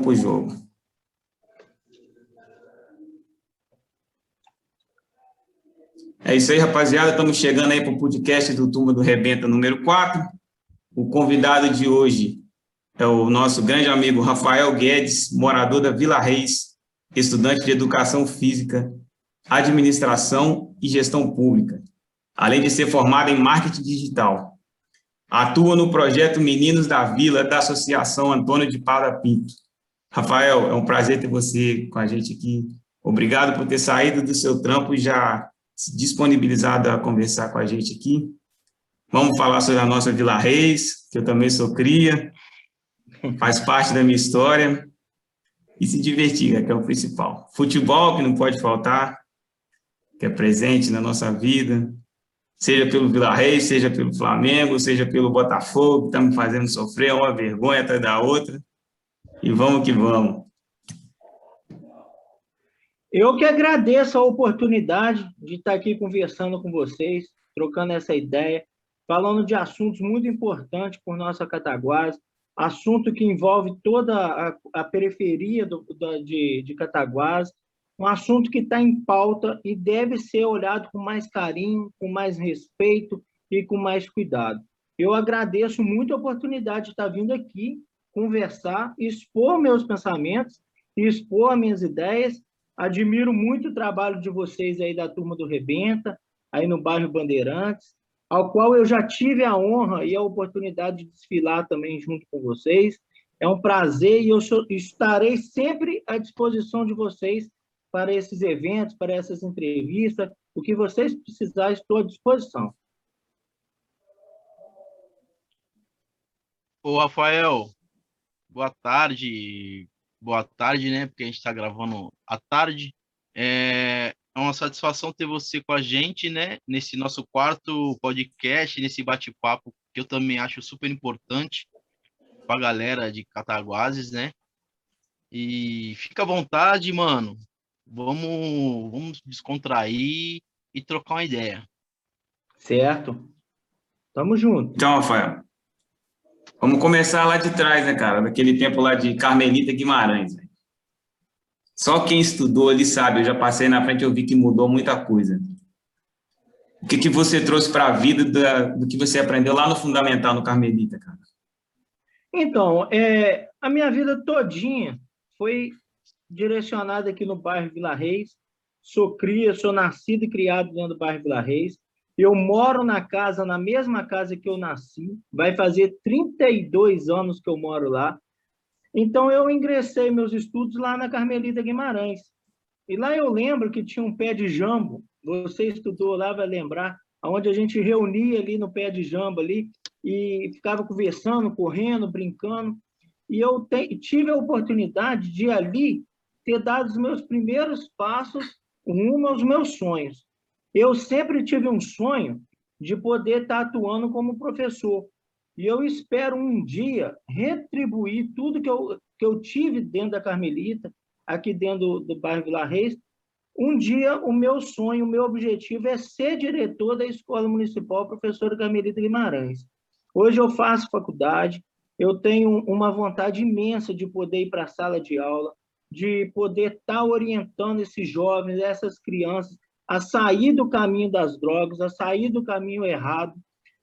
Para o jogo. É isso aí, rapaziada. Estamos chegando aí para o podcast do Turma do Rebenta número 4. O convidado de hoje é o nosso grande amigo Rafael Guedes, morador da Vila Reis, estudante de Educação Física, Administração e Gestão Pública, além de ser formado em Marketing Digital. Atua no projeto Meninos da Vila da Associação Antônio de Pada Pinto. Rafael, é um prazer ter você com a gente aqui. Obrigado por ter saído do seu trampo e já se disponibilizado a conversar com a gente aqui. Vamos falar sobre a nossa Vila Reis, que eu também sou cria, faz parte da minha história, e se divertir, que é o principal. Futebol, que não pode faltar, que é presente na nossa vida, seja pelo Vila Reis, seja pelo Flamengo, seja pelo Botafogo, que estamos fazendo sofrer uma vergonha atrás da outra, e vamos que vamos. Eu que agradeço a oportunidade de estar aqui conversando com vocês, trocando essa ideia, falando de assuntos muito importantes por nossa Cataguás, assunto que envolve toda a, a periferia do, da, de, de Cataguás, um assunto que está em pauta e deve ser olhado com mais carinho, com mais respeito e com mais cuidado. Eu agradeço muito a oportunidade de estar vindo aqui conversar, expor meus pensamentos, expor minhas ideias Admiro muito o trabalho de vocês aí da turma do Rebenta, aí no bairro Bandeirantes, ao qual eu já tive a honra e a oportunidade de desfilar também junto com vocês. É um prazer e eu estarei sempre à disposição de vocês para esses eventos, para essas entrevistas. O que vocês precisarem, estou à disposição. Ô, Rafael, boa tarde boa tarde, né? Porque a gente está gravando à tarde. É, é uma satisfação ter você com a gente, né? Nesse nosso quarto podcast, nesse bate-papo, que eu também acho super importante para a galera de Cataguases, né? E fica à vontade, mano. Vamos, vamos descontrair e trocar uma ideia. Certo. Tamo junto. Então, Rafael, Vamos começar lá de trás, né, cara? Daquele tempo lá de Carmelita Guimarães. Né? Só quem estudou ali sabe, eu já passei na frente, eu vi que mudou muita coisa. O que, que você trouxe para a vida da, do que você aprendeu lá no Fundamental, no Carmelita, cara? Então, é, a minha vida todinha foi direcionada aqui no bairro Vila Reis. Sou cria, sou nascido e criado dentro do bairro Vila Reis. Eu moro na casa, na mesma casa que eu nasci, vai fazer 32 anos que eu moro lá. Então, eu ingressei meus estudos lá na Carmelita Guimarães. E lá eu lembro que tinha um pé de jambo, você estudou lá, vai lembrar, onde a gente reunia ali no pé de jambo ali e ficava conversando, correndo, brincando. E eu te, tive a oportunidade de ali ter dado os meus primeiros passos rumo aos meus sonhos. Eu sempre tive um sonho de poder estar atuando como professor. E eu espero um dia retribuir tudo que eu, que eu tive dentro da Carmelita, aqui dentro do, do bairro Vila Reis. Um dia, o meu sonho, o meu objetivo é ser diretor da Escola Municipal Professora Carmelita Guimarães. Hoje eu faço faculdade, eu tenho uma vontade imensa de poder ir para a sala de aula, de poder estar orientando esses jovens, essas crianças a sair do caminho das drogas, a sair do caminho errado,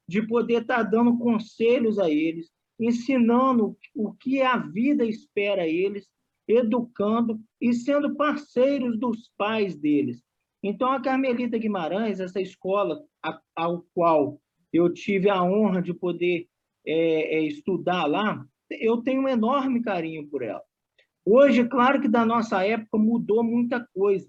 de poder estar dando conselhos a eles, ensinando o que a vida espera a eles, educando e sendo parceiros dos pais deles. Então, a Carmelita Guimarães, essa escola ao qual eu tive a honra de poder é, é, estudar lá, eu tenho um enorme carinho por ela. Hoje, claro que da nossa época mudou muita coisa.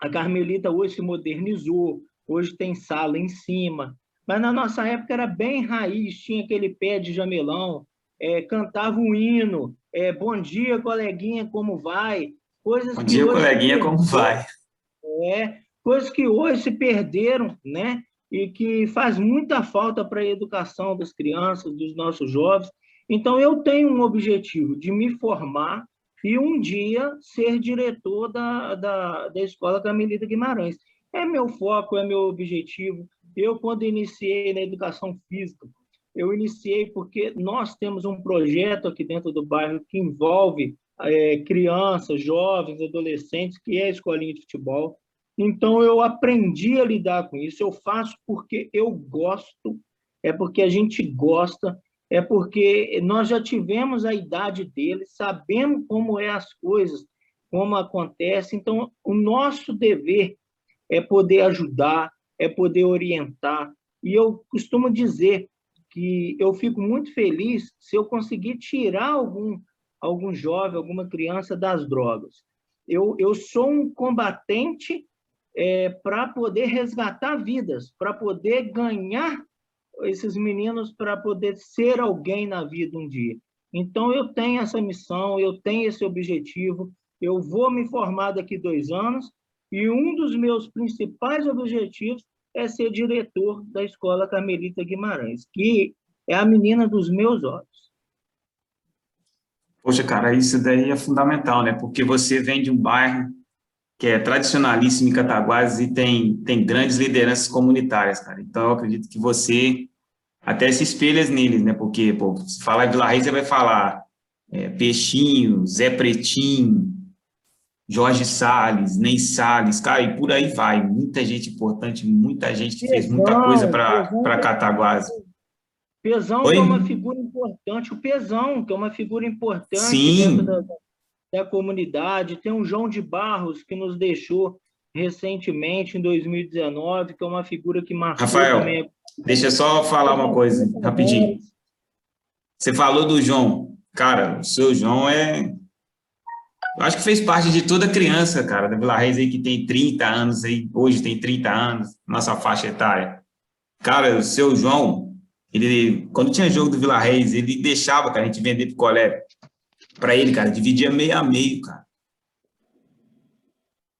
A Carmelita hoje se modernizou, hoje tem sala em cima, mas na nossa época era bem raiz, tinha aquele pé de jamelão, é, cantava um hino, é, bom dia, coleguinha, como vai? Coisas bom dia, coleguinha, como vai? É, coisas que hoje se perderam, né? E que faz muita falta para a educação das crianças, dos nossos jovens. Então, eu tenho um objetivo de me formar e um dia ser diretor da, da, da Escola Camilita Guimarães. É meu foco, é meu objetivo. Eu, quando iniciei na educação física, eu iniciei porque nós temos um projeto aqui dentro do bairro que envolve é, crianças, jovens, adolescentes, que é a escolinha de futebol. Então, eu aprendi a lidar com isso. Eu faço porque eu gosto, é porque a gente gosta, é porque nós já tivemos a idade deles, sabemos como é as coisas, como acontece. Então, o nosso dever é poder ajudar, é poder orientar. E eu costumo dizer que eu fico muito feliz se eu conseguir tirar algum algum jovem, alguma criança das drogas. Eu, eu sou um combatente é, para poder resgatar vidas, para poder ganhar esses meninos, para poder ser alguém na vida um dia. Então, eu tenho essa missão, eu tenho esse objetivo, eu vou me formar daqui dois anos, e um dos meus principais objetivos é ser diretor da Escola Carmelita Guimarães, que é a menina dos meus olhos. Poxa, cara, isso daí é fundamental, né? Porque você vem de um bairro que é tradicionalíssimo em Cataguases e tem, tem grandes lideranças comunitárias, cara. Então, eu acredito que você até se espelha neles, né? Porque, pô, se falar de Vila Reis, você vai falar é, Peixinho, Zé Pretinho, Jorge Salles, Ney Salles, cara, e por aí vai. Muita gente importante, muita gente que fez muita coisa para Cataguases. Pesão Oi? é uma figura importante, o Pesão, que é uma figura importante Sim. dentro da, da comunidade. Tem o João de Barros, que nos deixou recentemente, em 2019, que é uma figura que marcou Rafael, também. deixa eu só falar uma coisa, rapidinho. Você falou do João. Cara, o seu João é... Eu acho que fez parte de toda criança, cara, da Vila Reis aí, que tem 30 anos aí, hoje tem 30 anos, nossa faixa etária. Cara, o seu João, ele, quando tinha jogo do Vila Reis, ele deixava, cara, a gente vender pro colé para ele, cara, dividia meio a meio, cara.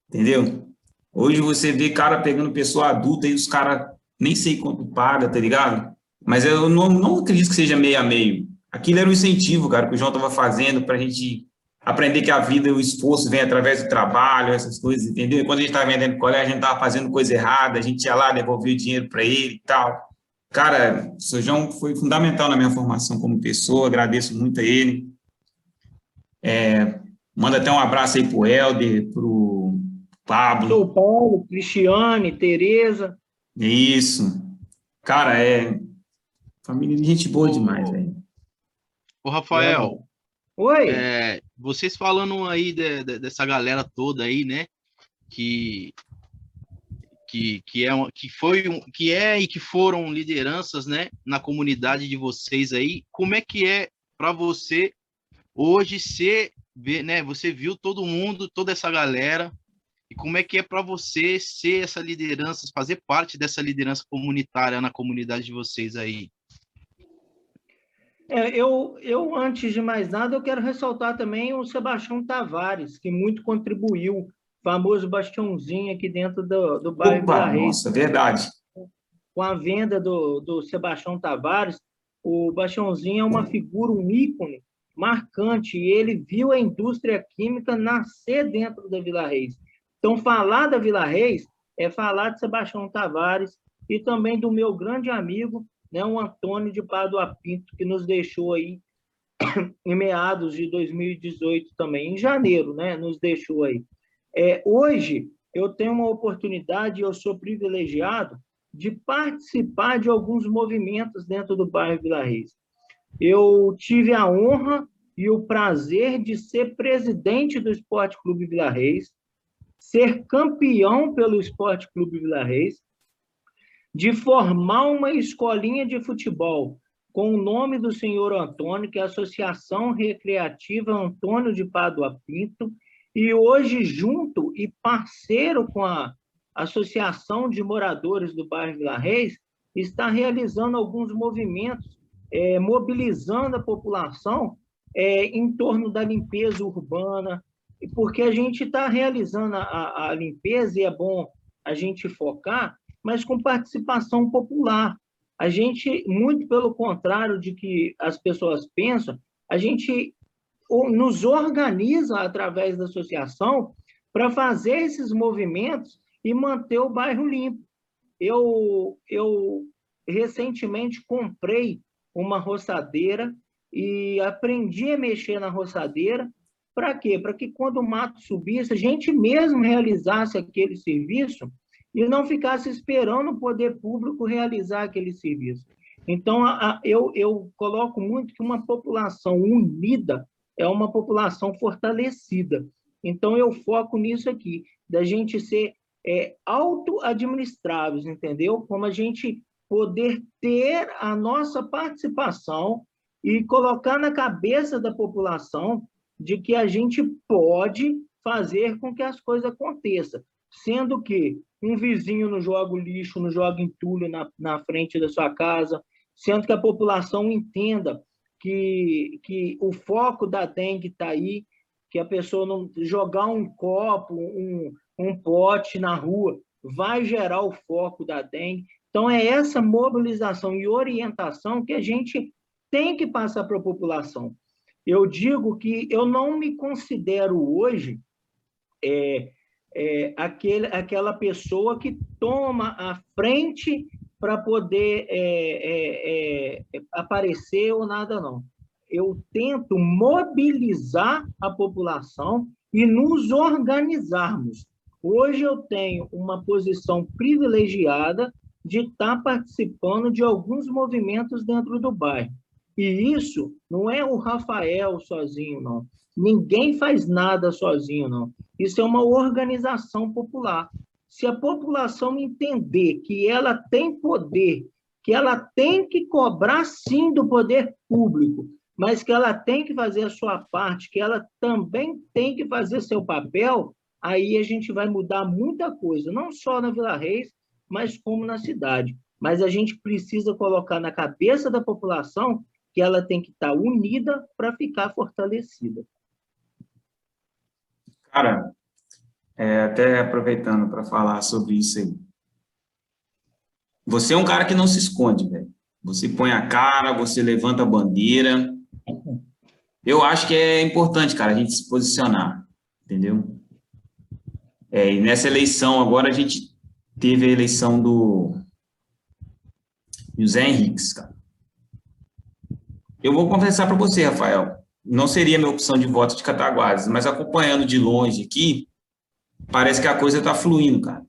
Entendeu? Hoje você vê cara pegando pessoa adulta e os caras nem sei quanto paga, tá ligado? Mas eu não, não acredito que seja meio a meio. Aquilo era um incentivo, cara, que o João tava fazendo para a gente aprender que a vida, o esforço vem através do trabalho, essas coisas, entendeu? Quando a gente estava vendendo colégio, a gente estava fazendo coisa errada, a gente ia lá, devolvia o dinheiro para ele e tal. Cara, o seu João foi fundamental na minha formação como pessoa, agradeço muito a ele. É, manda até um abraço aí para o Helder, para o Pablo. O Paulo, Cristiane, Tereza. Isso. Cara, é família de gente boa demais, velho. Ô, Rafael. Oi. É, vocês falando aí de, de, dessa galera toda aí, né? Que que, que, é, que, foi, que é e que foram lideranças né, na comunidade de vocês aí. Como é que é para você hoje ser, né, você viu todo mundo, toda essa galera, e como é que é para você ser essa liderança, fazer parte dessa liderança comunitária na comunidade de vocês aí? É, eu, eu, antes de mais nada, eu quero ressaltar também o Sebastião Tavares, que muito contribuiu famoso bastiãozinho aqui dentro do, do bairro Opa, Vila Reis. Nossa, verdade. Com a venda do, do Sebastião Tavares, o Bastiãozinho é uma figura, um ícone marcante, e ele viu a indústria química nascer dentro da Vila Reis. Então, falar da Vila Reis é falar de Sebastião Tavares e também do meu grande amigo, né, o Antônio de Padua Pinto, que nos deixou aí em meados de 2018 também, em janeiro, né, nos deixou aí. É, hoje, eu tenho uma oportunidade, eu sou privilegiado de participar de alguns movimentos dentro do bairro Vila Reis. Eu tive a honra e o prazer de ser presidente do Esporte Clube Vila Reis, ser campeão pelo Esporte Clube Vila Reis, de formar uma escolinha de futebol com o nome do senhor Antônio, que é a Associação Recreativa Antônio de Pádua Pinto, e hoje, junto e parceiro com a Associação de Moradores do Bairro Vila Reis, está realizando alguns movimentos, é, mobilizando a população é, em torno da limpeza urbana, porque a gente está realizando a, a limpeza e é bom a gente focar, mas com participação popular. A gente, muito pelo contrário de que as pessoas pensam, a gente nos organiza através da associação para fazer esses movimentos e manter o bairro limpo. Eu, eu recentemente comprei uma roçadeira e aprendi a mexer na roçadeira para quê? Para que quando o mato subisse, a gente mesmo realizasse aquele serviço e não ficasse esperando o poder público realizar aquele serviço. Então, a, eu, eu coloco muito que uma população unida é uma população fortalecida. Então, eu foco nisso aqui, da gente ser é, auto-administráveis, entendeu? Como a gente poder ter a nossa participação e colocar na cabeça da população de que a gente pode fazer com que as coisas aconteçam, sendo que um vizinho não joga lixo, não joga entulho na, na frente da sua casa, sendo que a população entenda que, que o foco da dengue está aí, que a pessoa não jogar um copo, um, um pote na rua, vai gerar o foco da dengue. Então, é essa mobilização e orientação que a gente tem que passar para a população. Eu digo que eu não me considero hoje é, é, aquele, aquela pessoa que toma a frente para poder é, é, é, aparecer ou nada, não. Eu tento mobilizar a população e nos organizarmos. Hoje eu tenho uma posição privilegiada de estar participando de alguns movimentos dentro do bairro. E isso não é o Rafael sozinho, não. Ninguém faz nada sozinho, não. Isso é uma organização popular. Se a população entender que ela tem poder, que ela tem que cobrar sim do poder público, mas que ela tem que fazer a sua parte, que ela também tem que fazer seu papel, aí a gente vai mudar muita coisa, não só na Vila Reis, mas como na cidade. Mas a gente precisa colocar na cabeça da população que ela tem que estar unida para ficar fortalecida. Cara, é, até aproveitando para falar sobre isso aí. Você é um cara que não se esconde, velho. Você põe a cara, você levanta a bandeira. Eu acho que é importante, cara, a gente se posicionar, entendeu? É, e nessa eleição agora a gente teve a eleição do José Henriques, cara. Eu vou confessar para você, Rafael, não seria minha opção de voto de Cataguases, mas acompanhando de longe aqui, parece que a coisa está fluindo, cara.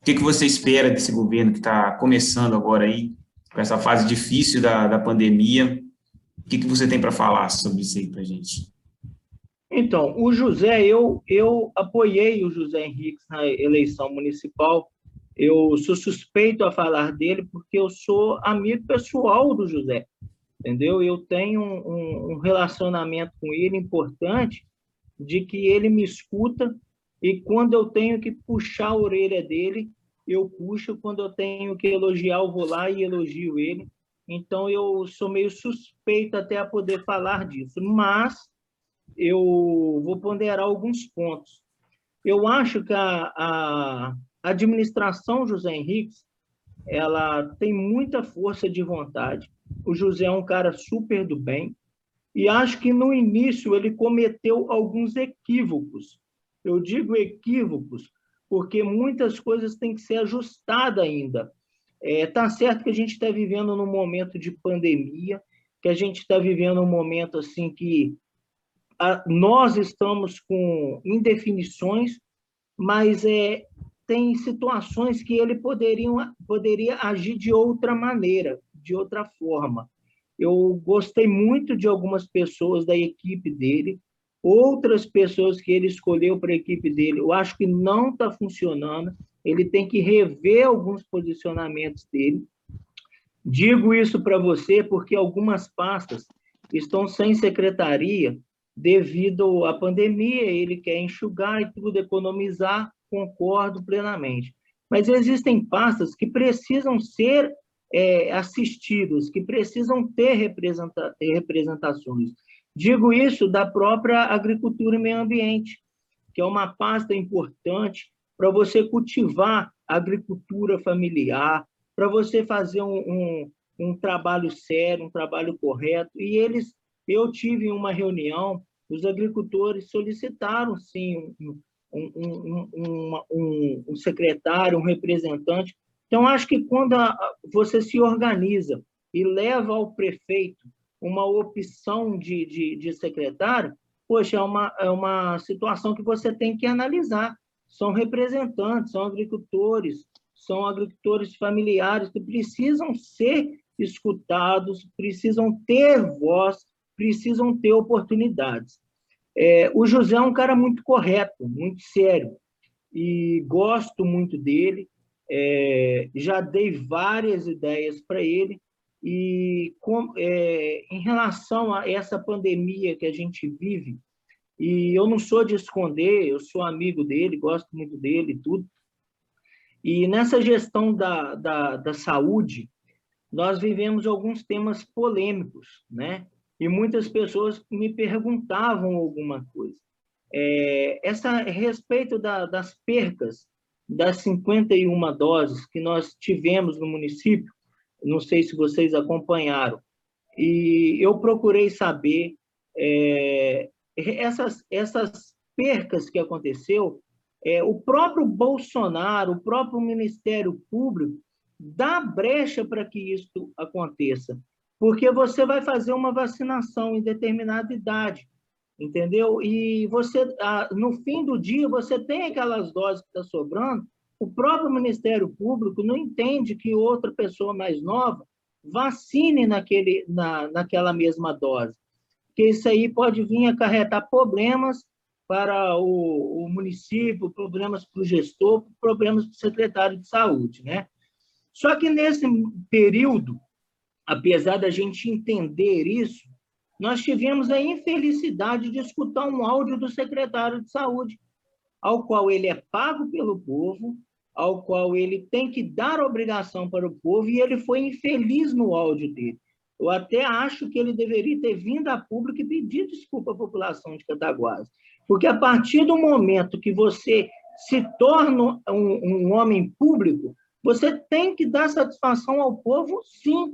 O que, que você espera desse governo que está começando agora aí, com essa fase difícil da, da pandemia? O que, que você tem para falar sobre isso aí para gente? Então, o José, eu, eu apoiei o José Henrique na eleição municipal. Eu sou suspeito a falar dele porque eu sou amigo pessoal do José, entendeu? Eu tenho um, um relacionamento com ele importante de que ele me escuta e quando eu tenho que puxar a orelha dele, eu puxo. Quando eu tenho que elogiar, eu vou lá e elogio ele. Então, eu sou meio suspeito até a poder falar disso. Mas eu vou ponderar alguns pontos. Eu acho que a, a administração José Henriques ela tem muita força de vontade. O José é um cara super do bem e acho que no início ele cometeu alguns equívocos. Eu digo equívocos porque muitas coisas têm que ser ajustadas ainda. É, tá certo que a gente está vivendo num momento de pandemia, que a gente está vivendo um momento assim que nós estamos com indefinições, mas é, tem situações que ele poderia, poderia agir de outra maneira, de outra forma. Eu gostei muito de algumas pessoas da equipe dele, outras pessoas que ele escolheu para a equipe dele, eu acho que não está funcionando, ele tem que rever alguns posicionamentos dele. Digo isso para você porque algumas pastas estão sem secretaria devido à pandemia, ele quer enxugar e tudo, economizar, concordo plenamente. Mas existem pastas que precisam ser é, assistidos, que precisam ter representa representações. Digo isso da própria agricultura e meio ambiente, que é uma pasta importante para você cultivar a agricultura familiar, para você fazer um, um, um trabalho sério, um trabalho correto, e eles eu tive uma reunião, os agricultores solicitaram, sim, um, um, um, um secretário, um representante. Então, acho que quando a, você se organiza e leva ao prefeito uma opção de, de, de secretário, poxa, é uma, é uma situação que você tem que analisar. São representantes, são agricultores, são agricultores familiares que precisam ser escutados, precisam ter voz, precisam ter oportunidades. É, o José é um cara muito correto, muito sério, e gosto muito dele. É, já dei várias ideias para ele, e com, é, em relação a essa pandemia que a gente vive, e eu não sou de esconder, eu sou amigo dele, gosto muito dele e tudo. E nessa gestão da, da, da saúde, nós vivemos alguns temas polêmicos, né? E muitas pessoas me perguntavam alguma coisa. É, essa a respeito da, das percas das 51 doses que nós tivemos no município, não sei se vocês acompanharam, e eu procurei saber é, essas, essas percas que aconteceu, é, o próprio Bolsonaro, o próprio Ministério Público, dá brecha para que isso aconteça, porque você vai fazer uma vacinação em determinada idade, entendeu? E você, no fim do dia, você tem aquelas doses que estão tá sobrando, o próprio Ministério Público não entende que outra pessoa mais nova vacine naquele, na, naquela mesma dose, porque isso aí pode vir acarretar problemas para o, o município, problemas para o gestor, problemas para o secretário de saúde, né? Só que nesse período, apesar da gente entender isso, nós tivemos a infelicidade de escutar um áudio do secretário de saúde, ao qual ele é pago pelo povo, ao qual ele tem que dar obrigação para o povo, e ele foi infeliz no áudio dele. Eu até acho que ele deveria ter vindo a público e pedir desculpa à população de Cataguases. Porque a partir do momento que você se torna um, um homem público, você tem que dar satisfação ao povo, sim.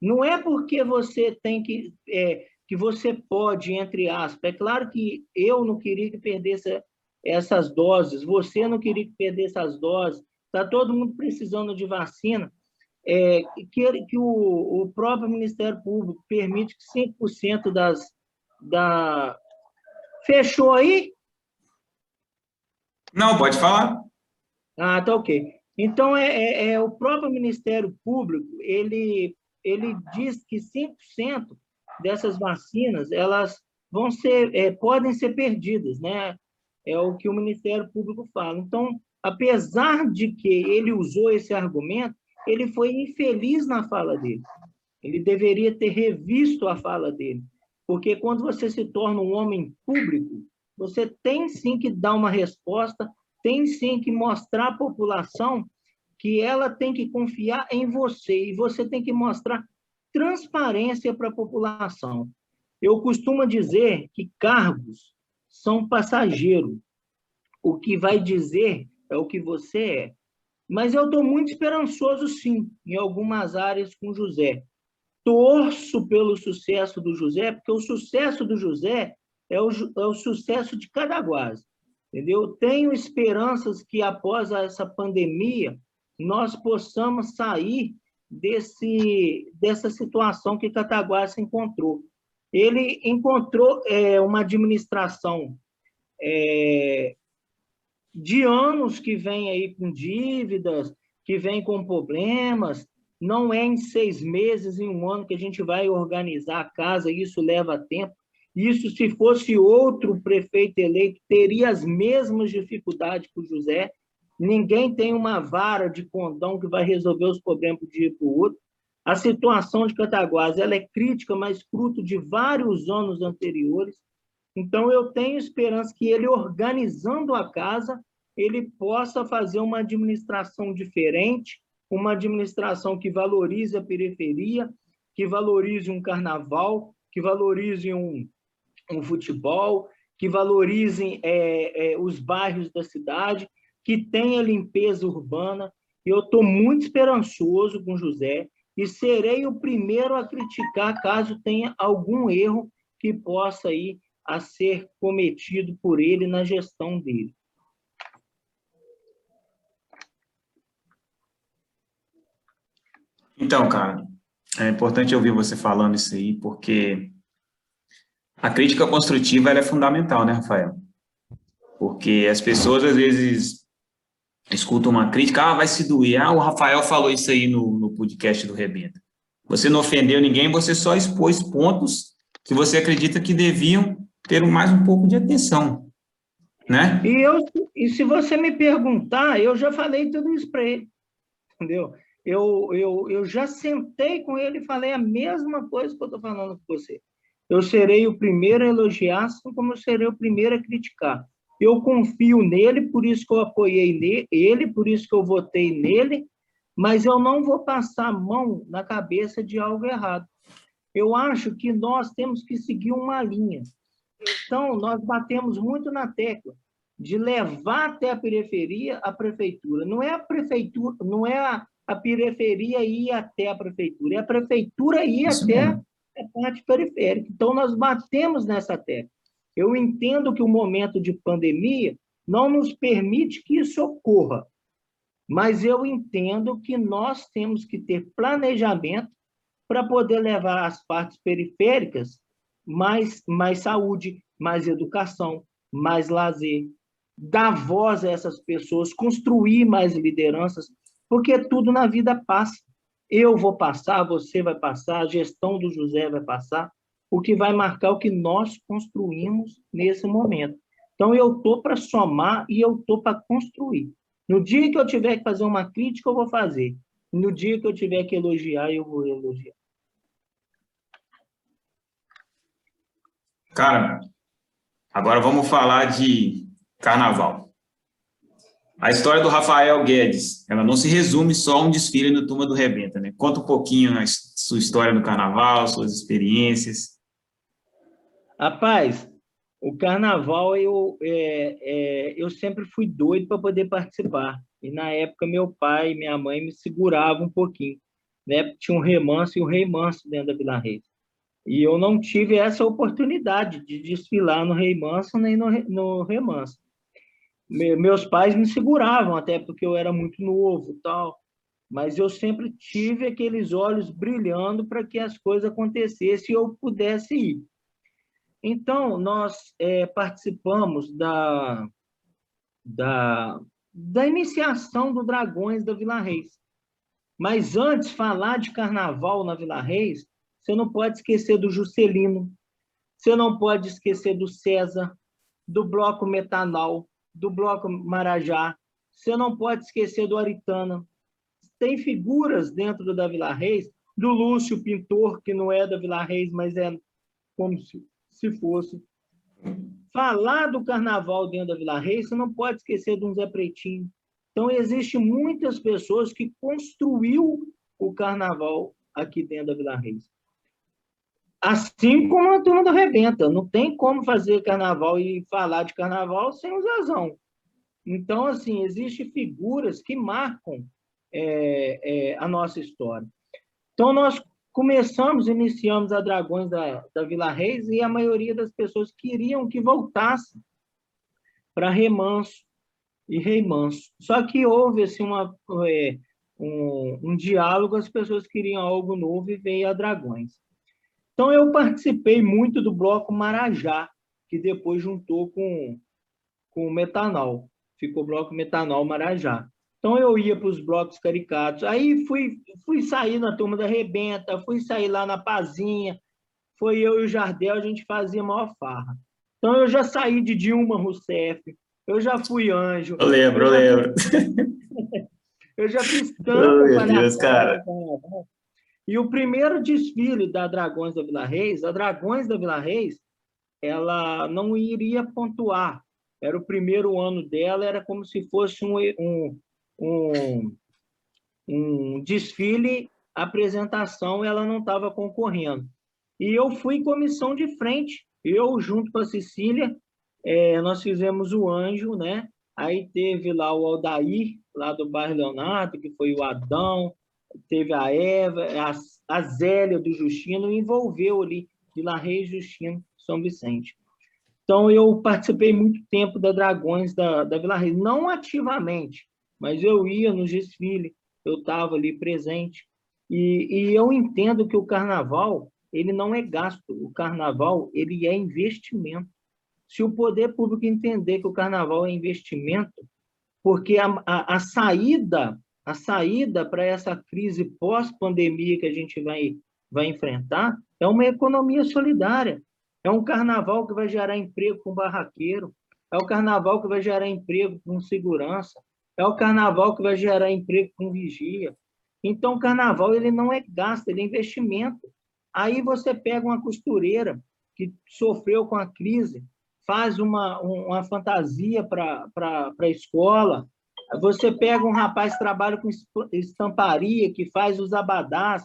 Não é porque você tem que é, que você pode, entre aspas. É claro que eu não queria que perdesse essas doses, você não queria que perdesse essas doses. Está todo mundo precisando de vacina. É, que, que o, o próprio Ministério Público permite que 5% das. Da... Fechou aí? Não, pode falar. Ah, tá ok. Então, é, é, é, o próprio Ministério Público, ele, ele diz que 5% dessas vacinas, elas vão ser, é, podem ser perdidas, né? É o que o Ministério Público fala. Então, apesar de que ele usou esse argumento, ele foi infeliz na fala dele. Ele deveria ter revisto a fala dele. Porque quando você se torna um homem público, você tem sim que dar uma resposta tem sim que mostrar à população que ela tem que confiar em você e você tem que mostrar transparência para a população. Eu costumo dizer que cargos são passageiros. O que vai dizer é o que você é. Mas eu estou muito esperançoso, sim, em algumas áreas com José. Torço pelo sucesso do José, porque o sucesso do José é o, é o sucesso de Cadaguás entendeu? Tenho esperanças que após essa pandemia nós possamos sair desse dessa situação que Cataguá se encontrou. Ele encontrou é, uma administração é, de anos que vem aí com dívidas, que vem com problemas. Não é em seis meses, em um ano que a gente vai organizar a casa, isso leva tempo. Isso, se fosse outro prefeito eleito, teria as mesmas dificuldades que o José. Ninguém tem uma vara de condão que vai resolver os problemas de dia para o outro. A situação de Cataguás ela é crítica, mas fruto de vários anos anteriores. Então, eu tenho esperança que ele, organizando a casa, ele possa fazer uma administração diferente, uma administração que valorize a periferia, que valorize um carnaval, que valorize um, um futebol, que valorizem é, é, os bairros da cidade, que tenha limpeza urbana. Eu estou muito esperançoso com José e serei o primeiro a criticar caso tenha algum erro que possa ir a ser cometido por ele na gestão dele. Então, cara, é importante ouvir você falando isso aí, porque A crítica construtiva é fundamental, né, Rafael? Porque as pessoas, às vezes, escutam uma crítica, ah, vai se doer, ah, o Rafael falou isso aí no, no podcast do Rebenta. Você não ofendeu ninguém, você só expôs pontos que você acredita que deviam ter mais um pouco de atenção, né? E, eu, e se você me perguntar, eu já falei tudo isso para ele, entendeu? Eu, eu, eu já sentei com ele e falei a mesma coisa que eu estou falando com você. Eu serei o primeiro a elogiar, assim como eu serei o primeiro a criticar. Eu confio nele, por isso que eu apoiei ele, por isso que eu votei nele, mas eu não vou passar a mão na cabeça de algo errado. Eu acho que nós temos que seguir uma linha. Então, nós batemos muito na tecla de levar até a periferia a prefeitura. Não é a prefeitura, não é a, a periferia ir até a prefeitura, é a prefeitura ir Isso até mesmo. a parte periférica. Então, nós batemos nessa tecla. Eu entendo que o momento de pandemia não nos permite que isso ocorra, mas eu entendo que nós temos que ter planejamento para poder levar às partes periféricas mais, mais saúde, mais educação, mais lazer, dar voz a essas pessoas, construir mais lideranças, porque tudo na vida passa. Eu vou passar, você vai passar, a gestão do José vai passar, o que vai marcar o que nós construímos nesse momento. Então, eu estou para somar e eu estou para construir. No dia que eu tiver que fazer uma crítica, eu vou fazer. No dia que eu tiver que elogiar, eu vou elogiar. Cara, agora vamos falar de carnaval. A história do Rafael Guedes, ela não se resume só a um desfile no Turma do Rebenta, né? Conta um pouquinho a sua história no carnaval, suas experiências. Rapaz, o carnaval eu, é, é, eu sempre fui doido para poder participar. E na época meu pai e minha mãe me seguravam um pouquinho. Né? Tinha um remanso e um rei manso dentro da Vila Reis. E eu não tive essa oportunidade de desfilar no Rei Manso nem no, no Remanso. Meus pais me seguravam, até porque eu era muito novo tal, mas eu sempre tive aqueles olhos brilhando para que as coisas acontecessem e eu pudesse ir. Então, nós é, participamos da, da, da iniciação do Dragões da Vila Reis. Mas antes, falar de carnaval na Vila Reis, você não pode esquecer do Juscelino, você não pode esquecer do César, do Bloco Metanal, do Bloco Marajá, você não pode esquecer do Aritana. Tem figuras dentro da Vila Reis, do Lúcio Pintor, que não é da Vila Reis, mas é como se, se fosse. Falar do carnaval dentro da Vila Reis, você não pode esquecer de um Zé Pretinho. Então, existem muitas pessoas que construiu o carnaval aqui dentro da Vila Reis. Assim como a turma do Rebenta. Não tem como fazer carnaval e falar de carnaval sem o Zezão. Então, assim, existem figuras que marcam é, é, a nossa história. Então, nós começamos, iniciamos a Dragões da, da Vila Reis e a maioria das pessoas queriam que voltasse para Remanso e Rei Manso. Só que houve assim, uma, é, um, um diálogo, as pessoas queriam algo novo e veio a Dragões. Então, eu participei muito do bloco Marajá, que depois juntou com, com o Metanol. Ficou o bloco Metanol Marajá. Então, eu ia para os blocos caricatos. Aí, fui, fui sair na turma da Rebenta, fui sair lá na Pazinha. Foi eu e o Jardel, a gente fazia maior farra. Então, eu já saí de Dilma Rousseff, eu já fui anjo. Eu lembro, eu, eu lembro. eu já fiz tanto. Oh, meu Deus, cara. E o primeiro desfile da Dragões da Vila Reis, a Dragões da Vila Reis, ela não iria pontuar. Era o primeiro ano dela, era como se fosse um, um, um, um desfile, apresentação, ela não estava concorrendo. E eu fui comissão de frente, eu junto com a Cecília, é, nós fizemos o anjo, né? Aí teve lá o Aldair, lá do bairro Leonardo, que foi o Adão, teve a Eva, a, a Zélia do Justino, envolveu ali Vila Reis, Justino, São Vicente. Então, eu participei muito tempo da Dragões da, da Vila não ativamente, mas eu ia no desfile, eu estava ali presente. E, e eu entendo que o carnaval ele não é gasto. O carnaval, ele é investimento. Se o poder público entender que o carnaval é investimento, porque a, a, a saída, a saída para essa crise pós-pandemia que a gente vai, vai enfrentar é uma economia solidária. É um carnaval que vai gerar emprego com barraqueiro, é o carnaval que vai gerar emprego com segurança, é o carnaval que vai gerar emprego com vigia. Então, o carnaval ele não é gasto, ele é investimento. Aí você pega uma costureira que sofreu com a crise, faz uma, uma fantasia para a escola. Você pega um rapaz que trabalha com estamparia, que faz os abadás.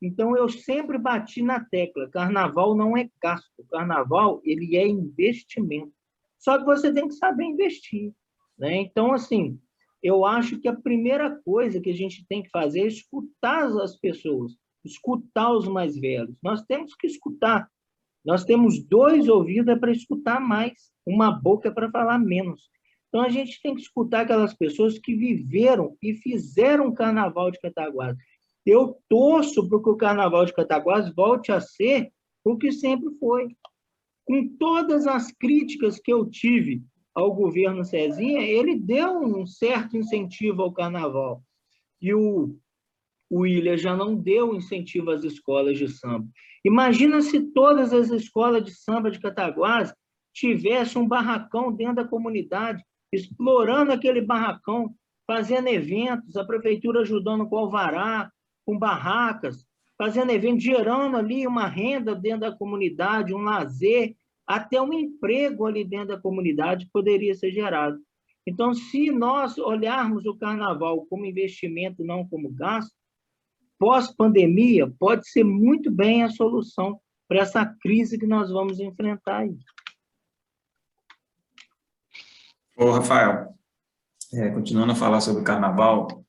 Então, eu sempre bati na tecla, carnaval não é gasto, carnaval ele é investimento. Só que você tem que saber investir. Né? Então, assim, eu acho que a primeira coisa que a gente tem que fazer é escutar as pessoas, escutar os mais velhos. Nós temos que escutar. Nós temos dois ouvidos para escutar mais, uma boca para falar menos. Então a gente tem que escutar aquelas pessoas que viveram e fizeram o Carnaval de Cataguás. Eu torço para que o Carnaval de Cataguás volte a ser o que sempre foi. Com todas as críticas que eu tive ao governo Cezinha, ele deu um certo incentivo ao carnaval. E o, o William já não deu incentivo às escolas de samba. Imagina se todas as escolas de samba de Cataguás tivessem um barracão dentro da comunidade, explorando aquele barracão, fazendo eventos, a prefeitura ajudando com alvará, com barracas, fazendo eventos, gerando ali uma renda dentro da comunidade, um lazer, até um emprego ali dentro da comunidade poderia ser gerado. Então, se nós olharmos o carnaval como investimento, não como gasto, pós-pandemia, pode ser muito bem a solução para essa crise que nós vamos enfrentar aí. Ô, Rafael, é, continuando a falar sobre o carnaval,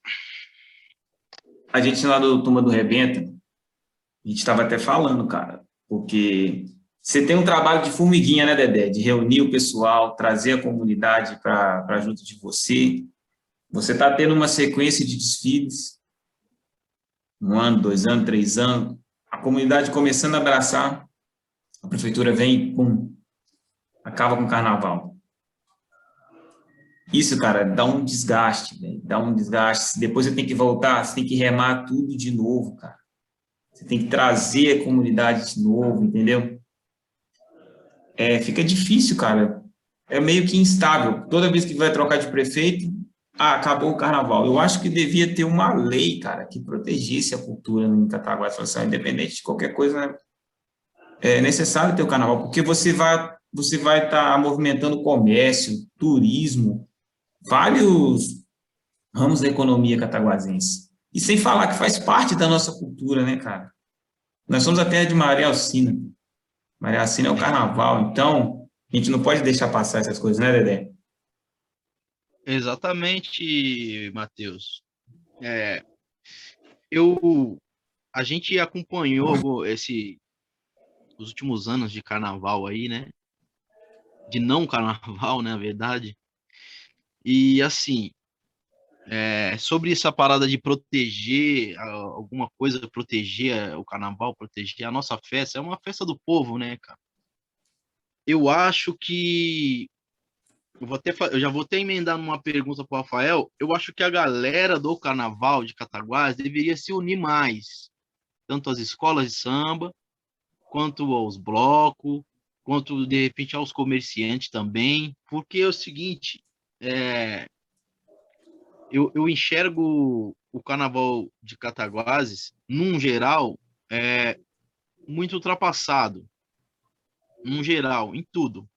a gente lá do Turma do Rebenta, a gente estava até falando, cara, porque você tem um trabalho de formiguinha, né, Dedé? De reunir o pessoal, trazer a comunidade para junto de você. Você está tendo uma sequência de desfiles, um ano, dois anos, três anos, a comunidade começando a abraçar, a prefeitura vem e pum, acaba com o carnaval. Isso, cara, dá um desgaste, né? dá um desgaste. Depois você tem que voltar, você tem que remar tudo de novo, cara. Você tem que trazer a comunidade de novo, entendeu? É, fica difícil, cara. É meio que instável. Toda vez que vai trocar de prefeito, ah, acabou o carnaval. Eu acho que devia ter uma lei, cara, que protegesse a cultura Cataguases, assim, independente de qualquer coisa, é necessário ter o carnaval, porque você vai você vai estar tá movimentando comércio, turismo, vários ramos da economia cataguasense. E sem falar que faz parte da nossa cultura, né, cara? Nós somos a terra de Maria Alcina. Maria Assina é o carnaval, então a gente não pode deixar passar essas coisas, né, Dedé? Exatamente, Matheus. É, eu, a gente acompanhou esse, os últimos anos de carnaval aí, né? De não carnaval, né, na verdade. E assim, é, sobre essa parada de proteger alguma coisa, proteger o carnaval, proteger a nossa festa, é uma festa do povo, né, cara? Eu acho que. Eu, vou até, eu já vou até emendar numa pergunta para o Rafael. Eu acho que a galera do carnaval de Cataguás deveria se unir mais, tanto as escolas de samba, quanto aos blocos, quanto de repente aos comerciantes também, porque é o seguinte: é, eu, eu enxergo o carnaval de Cataguases, num geral, é muito ultrapassado. Num geral, em tudo.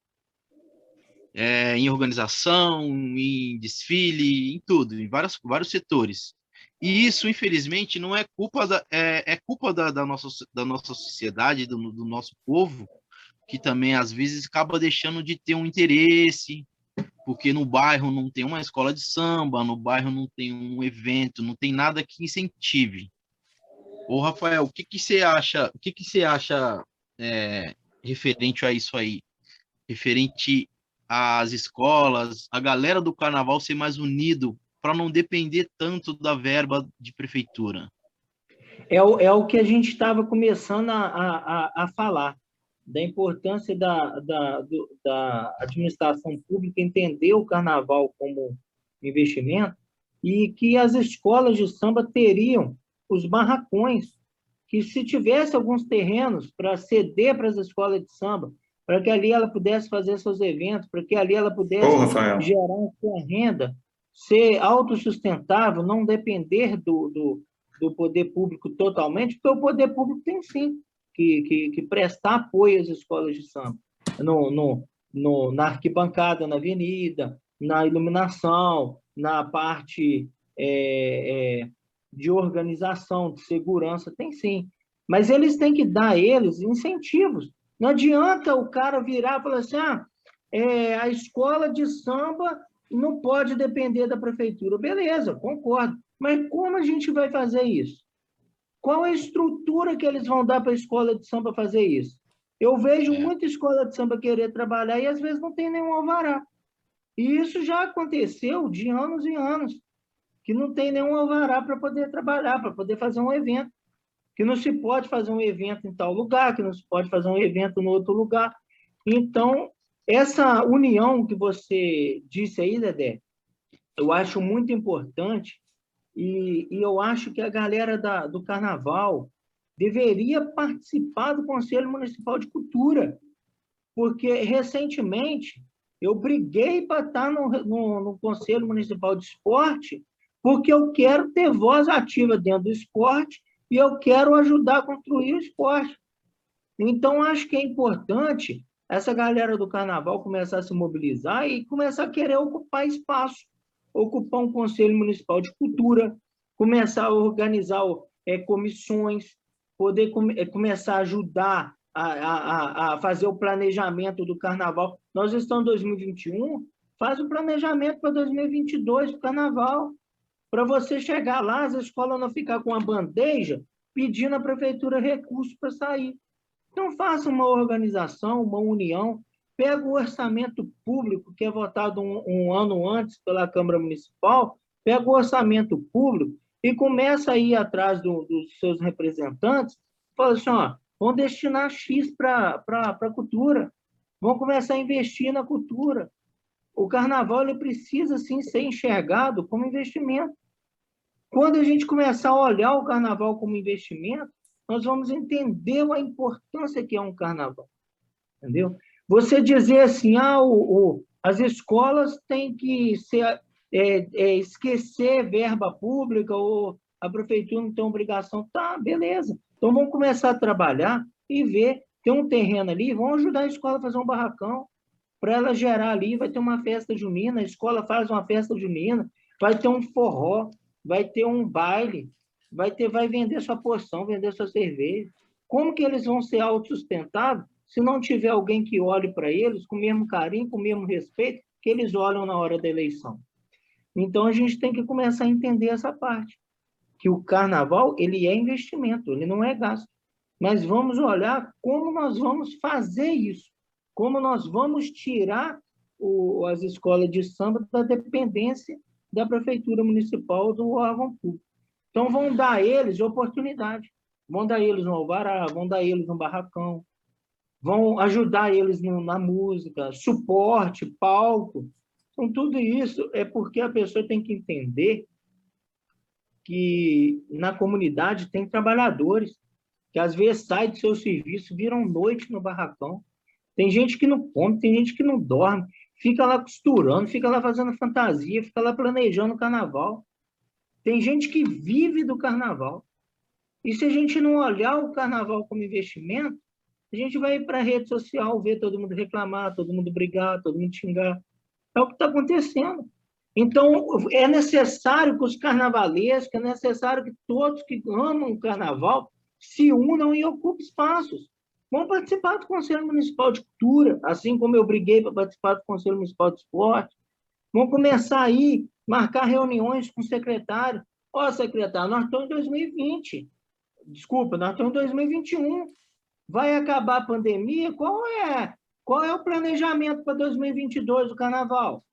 É, em organização, em desfile, em tudo, em vários, vários setores. E isso, infelizmente, não é culpa da, é, é culpa da, da, nossa, da nossa sociedade, do, do nosso povo, que também às vezes acaba deixando de ter um interesse, porque no bairro não tem uma escola de samba, no bairro não tem um evento, não tem nada que incentive. Ô, Rafael, o que, que você acha? O que, que você acha é, referente a isso aí? Referente às escolas, a galera do carnaval ser mais unido para não depender tanto da verba de prefeitura? é o, é o que a gente estava começando a, a, a falar, da importância da, da, do, da administração pública entender o carnaval como investimento e que as escolas de samba teriam os barracões, que se tivesse alguns terrenos para ceder para as escolas de samba, para que ali ela pudesse fazer seus eventos, para que ali ela pudesse gerar sua renda, ser autossustentável, não depender do, do, do poder público totalmente, porque o poder público tem sim que, que, que prestar apoio às escolas de samba, no, no, no, na arquibancada, na avenida, na iluminação, na parte é, é, de organização, de segurança, tem sim. Mas eles têm que dar eles incentivos. Não adianta o cara virar e falar assim, ah, é, a escola de samba não pode depender da prefeitura. Beleza, concordo. Mas como a gente vai fazer isso? Qual a estrutura que eles vão dar para a escola de samba fazer isso? Eu vejo é. muita escola de samba querer trabalhar e às vezes não tem nenhum alvará. E isso já aconteceu de anos e anos, que não tem nenhum alvará para poder trabalhar, para poder fazer um evento. Que não se pode fazer um evento em tal lugar, que não se pode fazer um evento no outro lugar. Então, essa união que você disse aí, Dedé, eu acho muito importante e, e eu acho que a galera da, do Carnaval deveria participar do Conselho Municipal de Cultura, porque recentemente eu briguei para estar no, no, no, Conselho Municipal de Esporte, porque eu quero ter voz ativa dentro do esporte e eu quero ajudar a construir o esporte. Então, acho que é importante essa galera do carnaval começar a se mobilizar e começar a querer ocupar espaço ocupar um conselho municipal de cultura, começar a organizar é, comissões, poder come, é, começar a ajudar a, a, a, fazer o planejamento do carnaval. Nós estamos em 2021, faz o planejamento para 2022 do carnaval, para você chegar lá, as escolas não ficar com a bandeja pedindo à prefeitura recursos para sair. Então, faça uma organização, uma união, pega o orçamento público, que é votado um, um ano antes pela Câmara Municipal, pega o orçamento público e começa a ir atrás do, dos seus representantes, fala assim, ó, vão destinar X para a cultura, vão começar a investir na cultura. O carnaval ele precisa, sim, ser enxergado como investimento. Quando a gente começar a olhar o carnaval como investimento, nós vamos entender a importância que é um carnaval. Entendeu? Você dizer assim, ah, o, o as escolas têm que ser, é, é, esquecer verba pública ou a prefeitura não tem obrigação. Tá, beleza. Então vamos começar a trabalhar e ver. Tem um terreno ali, vamos ajudar a escola a fazer um barracão para ela gerar ali. Vai ter uma festa junina, a escola faz uma festa junina, vai ter um forró, vai ter um baile, vai ter, vai vender sua porção, vender sua cerveja. Como que eles vão ser autossustentáveis se não tiver alguém que olhe para eles com o mesmo carinho, com o mesmo respeito que eles olham na hora da eleição. Então a gente tem que começar a entender essa parte, que o carnaval ele é investimento, ele não é gasto. Mas vamos olhar como nós vamos fazer isso, como nós vamos tirar o, as escolas de samba da dependência da prefeitura municipal do órgão público. Então vão dar a eles oportunidade, vão dar a eles um alvará, vão dar a eles um barracão, vão ajudar eles na música, suporte, palco. Então, tudo isso é porque a pessoa tem que entender que na comunidade tem trabalhadores que às vezes saem do seu serviço, viram noite no barracão. Tem gente que não come, tem gente que não dorme, fica lá costurando, fica lá fazendo fantasia, fica lá planejando o carnaval. Tem gente que vive do carnaval. E se a gente não olhar o carnaval como investimento, a gente vai para a rede social ver todo mundo reclamar, todo mundo brigar, todo mundo xingar. É o que está acontecendo. Então, é necessário que os carnavalescos, é necessário que todos que amam o carnaval se unam e ocupem espaços. Vão participar do Conselho Municipal de Cultura, assim como eu briguei para participar do Conselho Municipal de Esporte. Vão começar aí, marcar reuniões com o secretário. Ó, oh, secretário, nós estamos em 2020. Desculpa, nós estamos em 2021 vai acabar a pandemia, qual é, qual é o planejamento para 2022 do carnaval?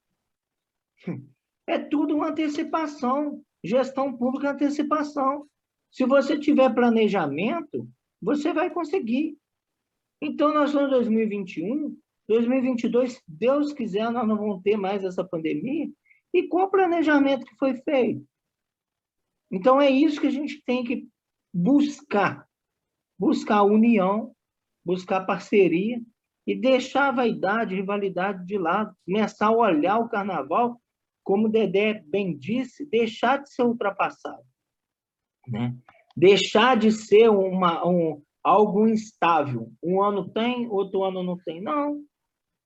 É tudo uma antecipação, gestão pública antecipação. Se você tiver planejamento, você vai conseguir. Então, nós estamos em 2021, 2022, Deus quiser, nós não vamos ter mais essa pandemia. E qual o planejamento que foi feito? Então, é isso que a gente tem que buscar. Buscar união, buscar parceria e deixar a vaidade, a rivalidade de lado. Começar a olhar o carnaval, como o Dedé bem disse, deixar de ser ultrapassado. Né? Deixar de ser uma, um, algo instável. Um ano tem, outro ano não tem. Não.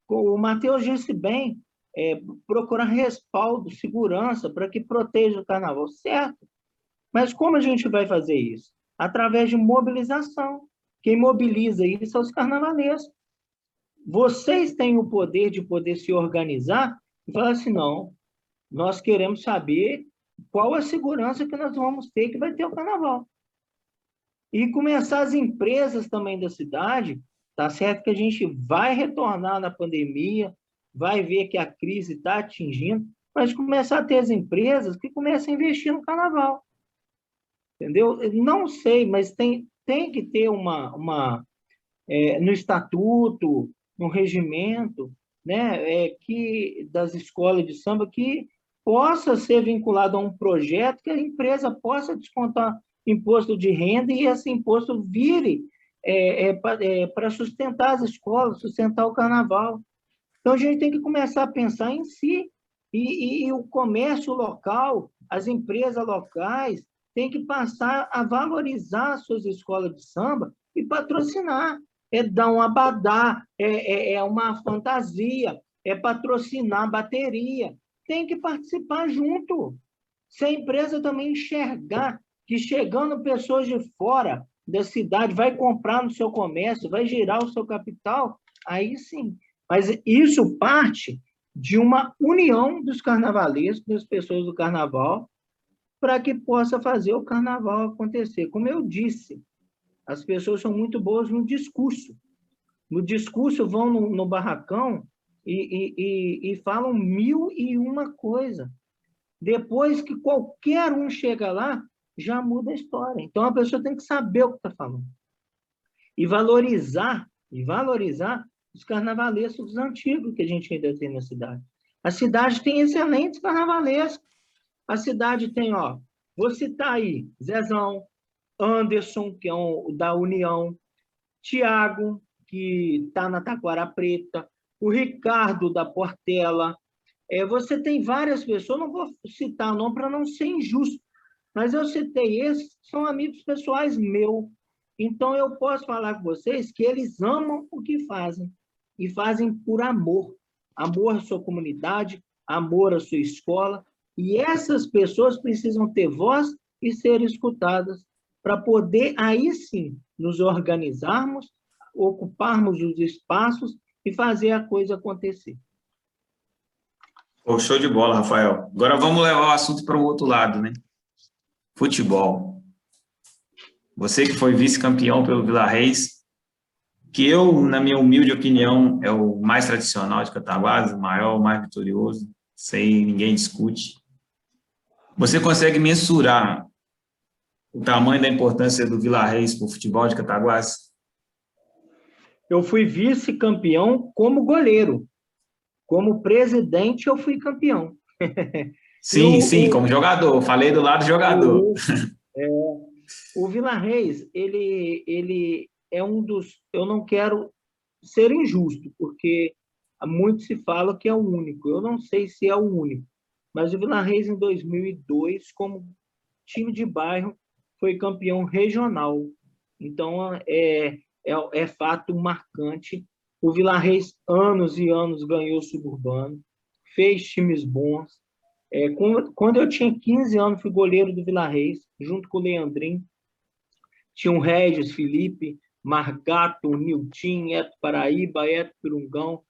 O Matheus disse bem, é, procurar respaldo, segurança, para que proteja o carnaval. Certo. Mas como a gente vai fazer isso? Através de mobilização. Quem mobiliza isso são os carnavalescos. Vocês têm o poder de poder se organizar e falar assim, não, nós queremos saber qual a segurança que nós vamos ter que vai ter o carnaval. E começar as empresas também da cidade, tá certo que a gente vai retornar na pandemia, vai ver que a crise está atingindo, mas começar a ter as empresas que começam a investir no carnaval. Entendeu? Não sei, mas tem, tem que ter uma, uma é, no estatuto, no regimento, né, é, que das escolas de samba que possa ser vinculado a um projeto que a empresa possa descontar imposto de renda e esse imposto vire é, é, é para sustentar as escolas, sustentar o carnaval. Então, a gente tem que começar a pensar em si. E, e, e o comércio local, as empresas locais, têm que passar a valorizar suas escolas de samba e patrocinar. É dar um abadá, é, é, é uma fantasia, é patrocinar bateria. Tem que participar junto. Se a empresa também enxergar que chegando pessoas de fora da cidade vai comprar no seu comércio, vai girar o seu capital, aí sim. Mas isso parte de uma união dos carnavalescos, das pessoas do carnaval, para que possa fazer o carnaval acontecer. Como eu disse, as pessoas são muito boas no discurso. No discurso vão no, no barracão e, e, e, e falam mil e uma coisa. Depois que qualquer um chega lá, já muda a história. Então a pessoa tem que saber o que está falando. E valorizar, e valorizar os carnavalescos antigos que a gente ainda tem na cidade. A cidade tem excelentes carnavalescos. A cidade tem, ó, vou citar aí, Zezão, Anderson, que é um da União, Tiago, que está na Taquara Preta, o Ricardo da Portela. É, você tem várias pessoas, não vou citar o nome para não ser injusto, mas eu citei esses, são amigos pessoais meus. Então, eu posso falar com vocês que eles amam o que fazem. E fazem por amor. Amor à sua comunidade, amor à sua escola. E essas pessoas precisam ter voz e ser escutadas para poder, aí sim, nos organizarmos, ocuparmos os espaços e fazer a coisa acontecer. Oh, show de bola, Rafael. Agora vamos levar o assunto para um outro lado, né? futebol. Você que foi vice-campeão pelo Vila Reis, que eu, na minha humilde opinião, é o mais tradicional de Cataguases, o maior, o mais vitorioso, sem ninguém discute. Você consegue mensurar o tamanho da importância do Vila Reis para o futebol de Cataguases? Eu fui vice-campeão como goleiro. Como presidente, eu fui campeão. Sim, o, sim, como jogador. Falei do lado jogador. O, é, o Vila Reis, ele, ele é um dos. Eu não quero ser injusto, porque muito se fala que é o único. Eu não sei se é o único. Mas o Vila Reis, em 2002, como time de bairro, foi campeão regional. Então, é, é, é fato marcante. O Vila Reis, anos e anos, ganhou o suburbano, fez times bons, é, quando eu tinha 15 anos, fui goleiro do Vila Reis, junto com o Leandrinho. Tinha o Regis, Felipe, Margato, Nilton, Eto Paraíba, Eto Pirungão,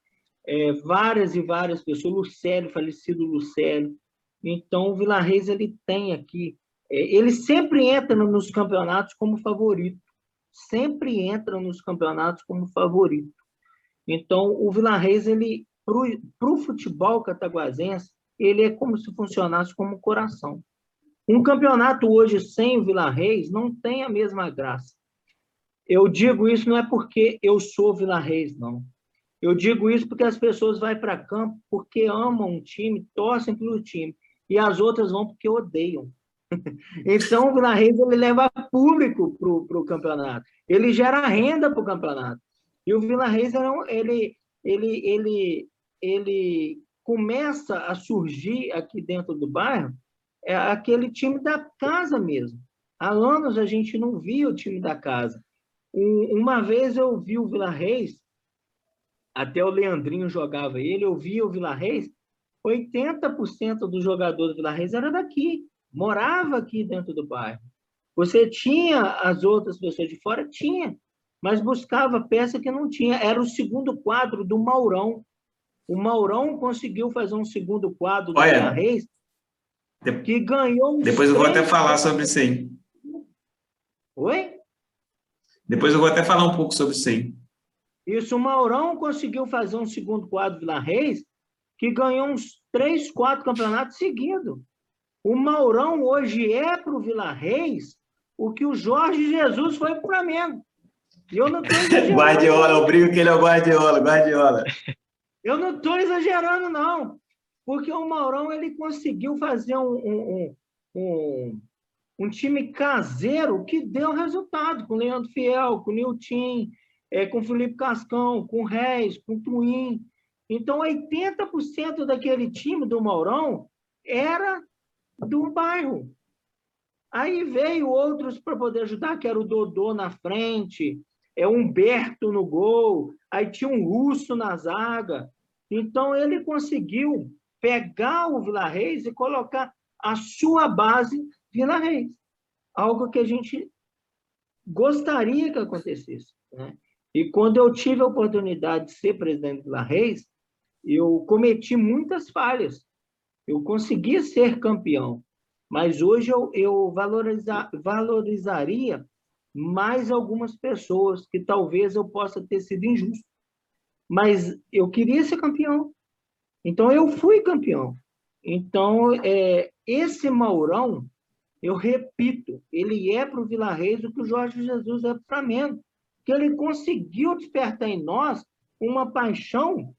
é, várias e várias pessoas, Lucélio, falecido Lucélio. Então, o Vila Reis ele tem aqui, é, ele sempre entra nos campeonatos como favorito, sempre entra nos campeonatos como favorito. Então, o Vila Reis, ele para o futebol cataguasense, ele é como se funcionasse como coração. Um campeonato hoje sem o Vila Reis não tem a mesma graça. Eu digo isso não é porque eu sou Vila Reis, não. Eu digo isso porque as pessoas vão para campo porque amam um time, torcem pelo time, e as outras vão porque odeiam. Então, o Reis ele leva público para o campeonato, ele gera renda para o campeonato. E o Vila Reis ele, ele, ele, ele começa a surgir aqui dentro do bairro é aquele time da casa mesmo. Há anos a gente não via o time da casa. Um, uma vez eu vi o Vila Reis, até o Leandrinho jogava ele, eu vi o Vila Reis, 80% do jogador do Vila Reis era daqui, morava aqui dentro do bairro. Você tinha as outras pessoas de fora? Tinha, mas buscava peça que não tinha. Era o segundo quadro do Maurão. O Maurão conseguiu fazer um segundo quadro do Olha, Vila Reis que ganhou Depois eu vou até falar sobre isso aí. Oi? Depois eu vou até falar um pouco sobre isso aí. Isso, o Maurão conseguiu fazer um segundo quadro Vila Reis que ganhou uns três, quatro campeonatos seguidos. O Maurão hoje é para o Vila Reis o que o Jorge Jesus foi para o Flamengo. E eu não estou Guardiola, eu brigo que ele é o Guardiola, Guardiola. Eu não estou exagerando, não porque o Maurão ele conseguiu fazer um, um, um, um time caseiro que deu resultado, com o Leandro Fiel, com o Nilton, é, com Felipe Cascão, com Reis, com Twin. Então, 80% daquele time do Maurão era do bairro. Aí veio outros para poder ajudar, que era o Dodô na frente, é Humberto no gol, aí tinha um russo na zaga. Então, ele conseguiu pegar o Vila Reis e colocar a sua base Vila Reis. Algo que a gente gostaria que acontecesse. Né? E quando eu tive a oportunidade de ser presidente Vila Reis, eu cometi muitas falhas. Eu consegui ser campeão, mas hoje eu, eu valoriza, valorizaria mais algumas pessoas que talvez eu possa ter sido injusto. Mas eu queria ser campeão. Então, eu fui campeão. Então, é, esse Maurão, eu repito, ele é para o Vila Reis o que o Jorge Jesus é para Flamengo, que ele conseguiu despertar em nós uma paixão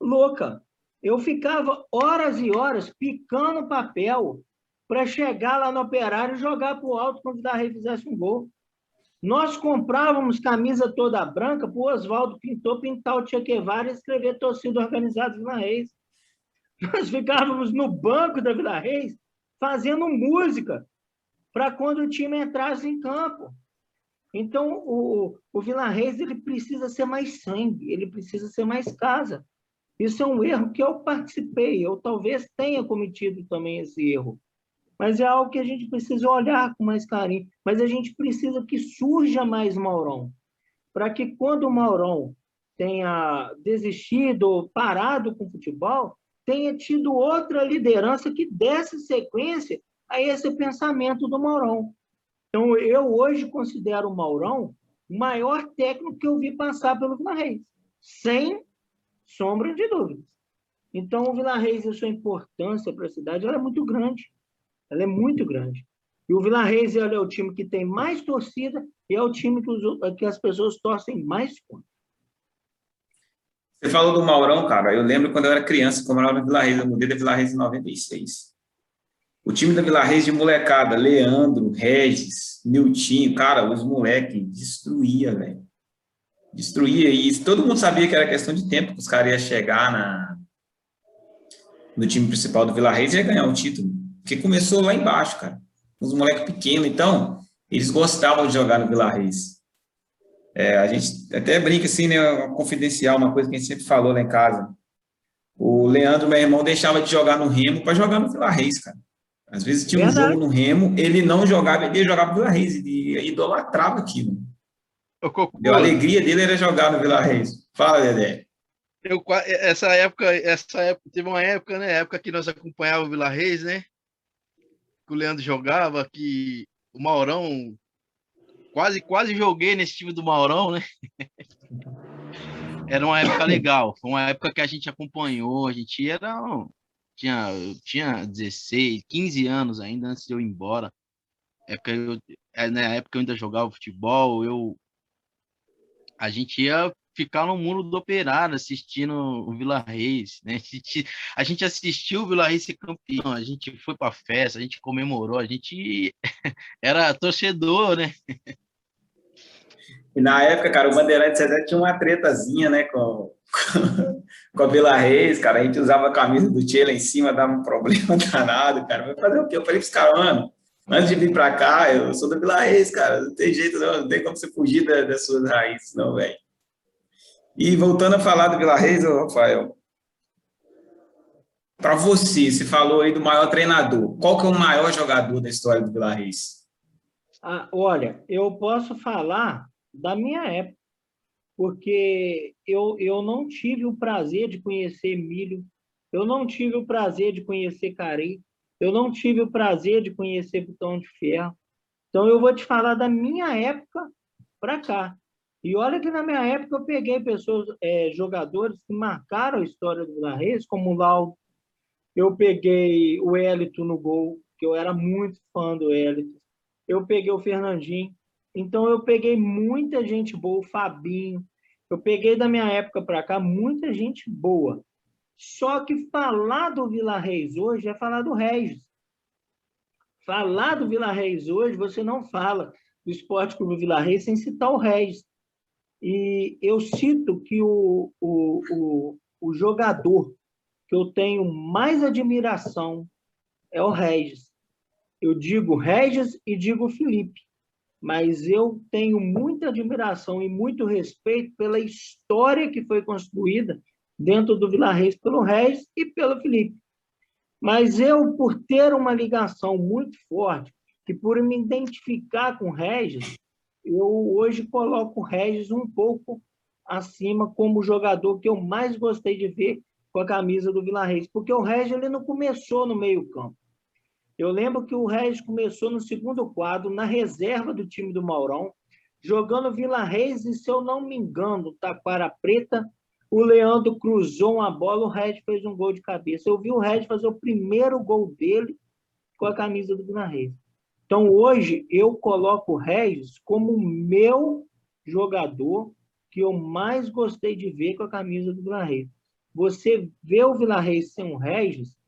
louca. Eu ficava horas e horas picando papel para chegar lá no operário e jogar para o alto quando Reis fizesse um gol. Nós comprávamos camisa toda branca para o Oswaldo Pintor pintar o Che Guevara e escrever torcida organizada Vila Reis. Nós ficávamos no banco da Vila Reis fazendo música para quando o time entrasse em campo. Então, o, o Vila Reis ele precisa ser mais sangue, ele precisa ser mais casa. Isso é um erro que eu participei, eu talvez tenha cometido também esse erro mas é algo que a gente precisa olhar com mais carinho. Mas a gente precisa que surja mais Maurão, para que quando o Maurão tenha desistido, parado com o futebol, tenha tido outra liderança que desse sequência a esse pensamento do Maurão. Então, eu hoje considero o Maurão o maior técnico que eu vi passar pelo Vila Reis, sem sombra de dúvidas. Então, o Vila Reis, a sua importância para a cidade é muito grande. Ela é muito grande. E o Vila Reis é o time que tem mais torcida e é o time que, os, que as pessoas torcem mais contra. Você falou do Maurão, cara. Eu lembro quando eu era criança, como eu morava na Vila Reis, eu mudei da Vila Reis em 96. O time da Vila Reis de molecada, Leandro, Regis, Niltinho, cara, os moleques destruía, velho. Destruía isso. Todo mundo sabia que era questão de tempo que os caras iam chegar na, no time principal do Vila Reis e ia ganhar o título. Porque começou lá embaixo, cara. Uns moleques pequenos, então, eles gostavam de jogar no Vila Reis. É, a gente até brinca assim, né? Confidencial, uma coisa que a gente sempre falou lá em casa. O Leandro, meu irmão, deixava de jogar no Remo para jogar no Vila Reis, cara. Às vezes tinha um jogo no Remo, ele não jogava, ele ia jogar no Vila Reis, ele idolatrava aquilo. A alegria dele era jogar no Vila Reis. Fala, Dedé. Eu, essa época, essa época, teve uma época, né? Época que nós acompanhávamos o Vila Reis, né? que o Leandro jogava, que o Maurão quase quase joguei nesse time do Maurão, né? Era uma época legal, foi uma época que a gente acompanhou, a gente era tinha, eu tinha 16, 15 anos ainda antes de eu ir embora. Época eu, é, na época eu ainda jogava futebol, eu a gente ia ficar no mundo do operário assistindo o Vila Reis, né? A gente, a gente assistiu o Vila Reis ser campeão, a gente foi para festa, a gente comemorou, a gente era torcedor, né? E na época, cara, o Bandeirantes até tinha uma tretazinha, né, com, com a Vila Reis, cara. A gente usava a camisa do Tchê lá em cima, dava um problema danado, cara. Vai fazer o quê? Eu falei pros caras, mano, antes de vir para cá, eu sou da Vila Reis, cara. Não tem jeito, não, não tem como você fugir da, das suas raízes, não, velho. E voltando a falar do Vila Reis, Rafael, para você, você falou aí do maior treinador. Qual que é o maior jogador da história do Vila Reis? Ah, olha, eu posso falar da minha época, porque eu, eu não tive o prazer de conhecer Milho, eu não tive o prazer de conhecer Cari, eu não tive o prazer de conhecer Botão de Ferro. Então, eu vou te falar da minha época para cá. E olha que na minha época eu peguei pessoas, é, jogadores que marcaram a história do Reis, como o Laudo. Eu peguei o Elito no gol, que eu era muito fã do Elito. Eu peguei o Fernandinho. Então eu peguei muita gente boa, o Fabinho. Eu peguei da minha época para cá muita gente boa. Só que falar do Vila Reis hoje é falar do Regis. Falar do Vila Reis hoje, você não fala do Esporte Clube Vila Reis sem citar o Regis. E eu cito que o, o, o, o jogador que eu tenho mais admiração é o Regis. Eu digo Regis e digo Felipe mas eu tenho muita admiração e muito respeito pela história que foi construída dentro do Vila Reis pelo Reis e pelo Felipe. Mas eu, por ter uma ligação muito forte, que por me identificar com o Regis, eu hoje coloco o Regis um pouco acima como jogador que eu mais gostei de ver com a camisa do Vila Reis, porque o Regis ele não começou no meio-campo. Eu lembro que o Regis começou no segundo quadro, na reserva do time do Maurão, jogando Vila Reis, e se eu não me engano, Taquara Preta, o Leandro cruzou uma bola, o Regis fez um gol de cabeça. Eu vi o Regis fazer o primeiro gol dele com a camisa do Vila Reis. Então, hoje, eu coloco o Regis como o meu jogador que eu mais gostei de ver com a camisa do Vila Reis. Você vê o Vila Reis sem o Regis,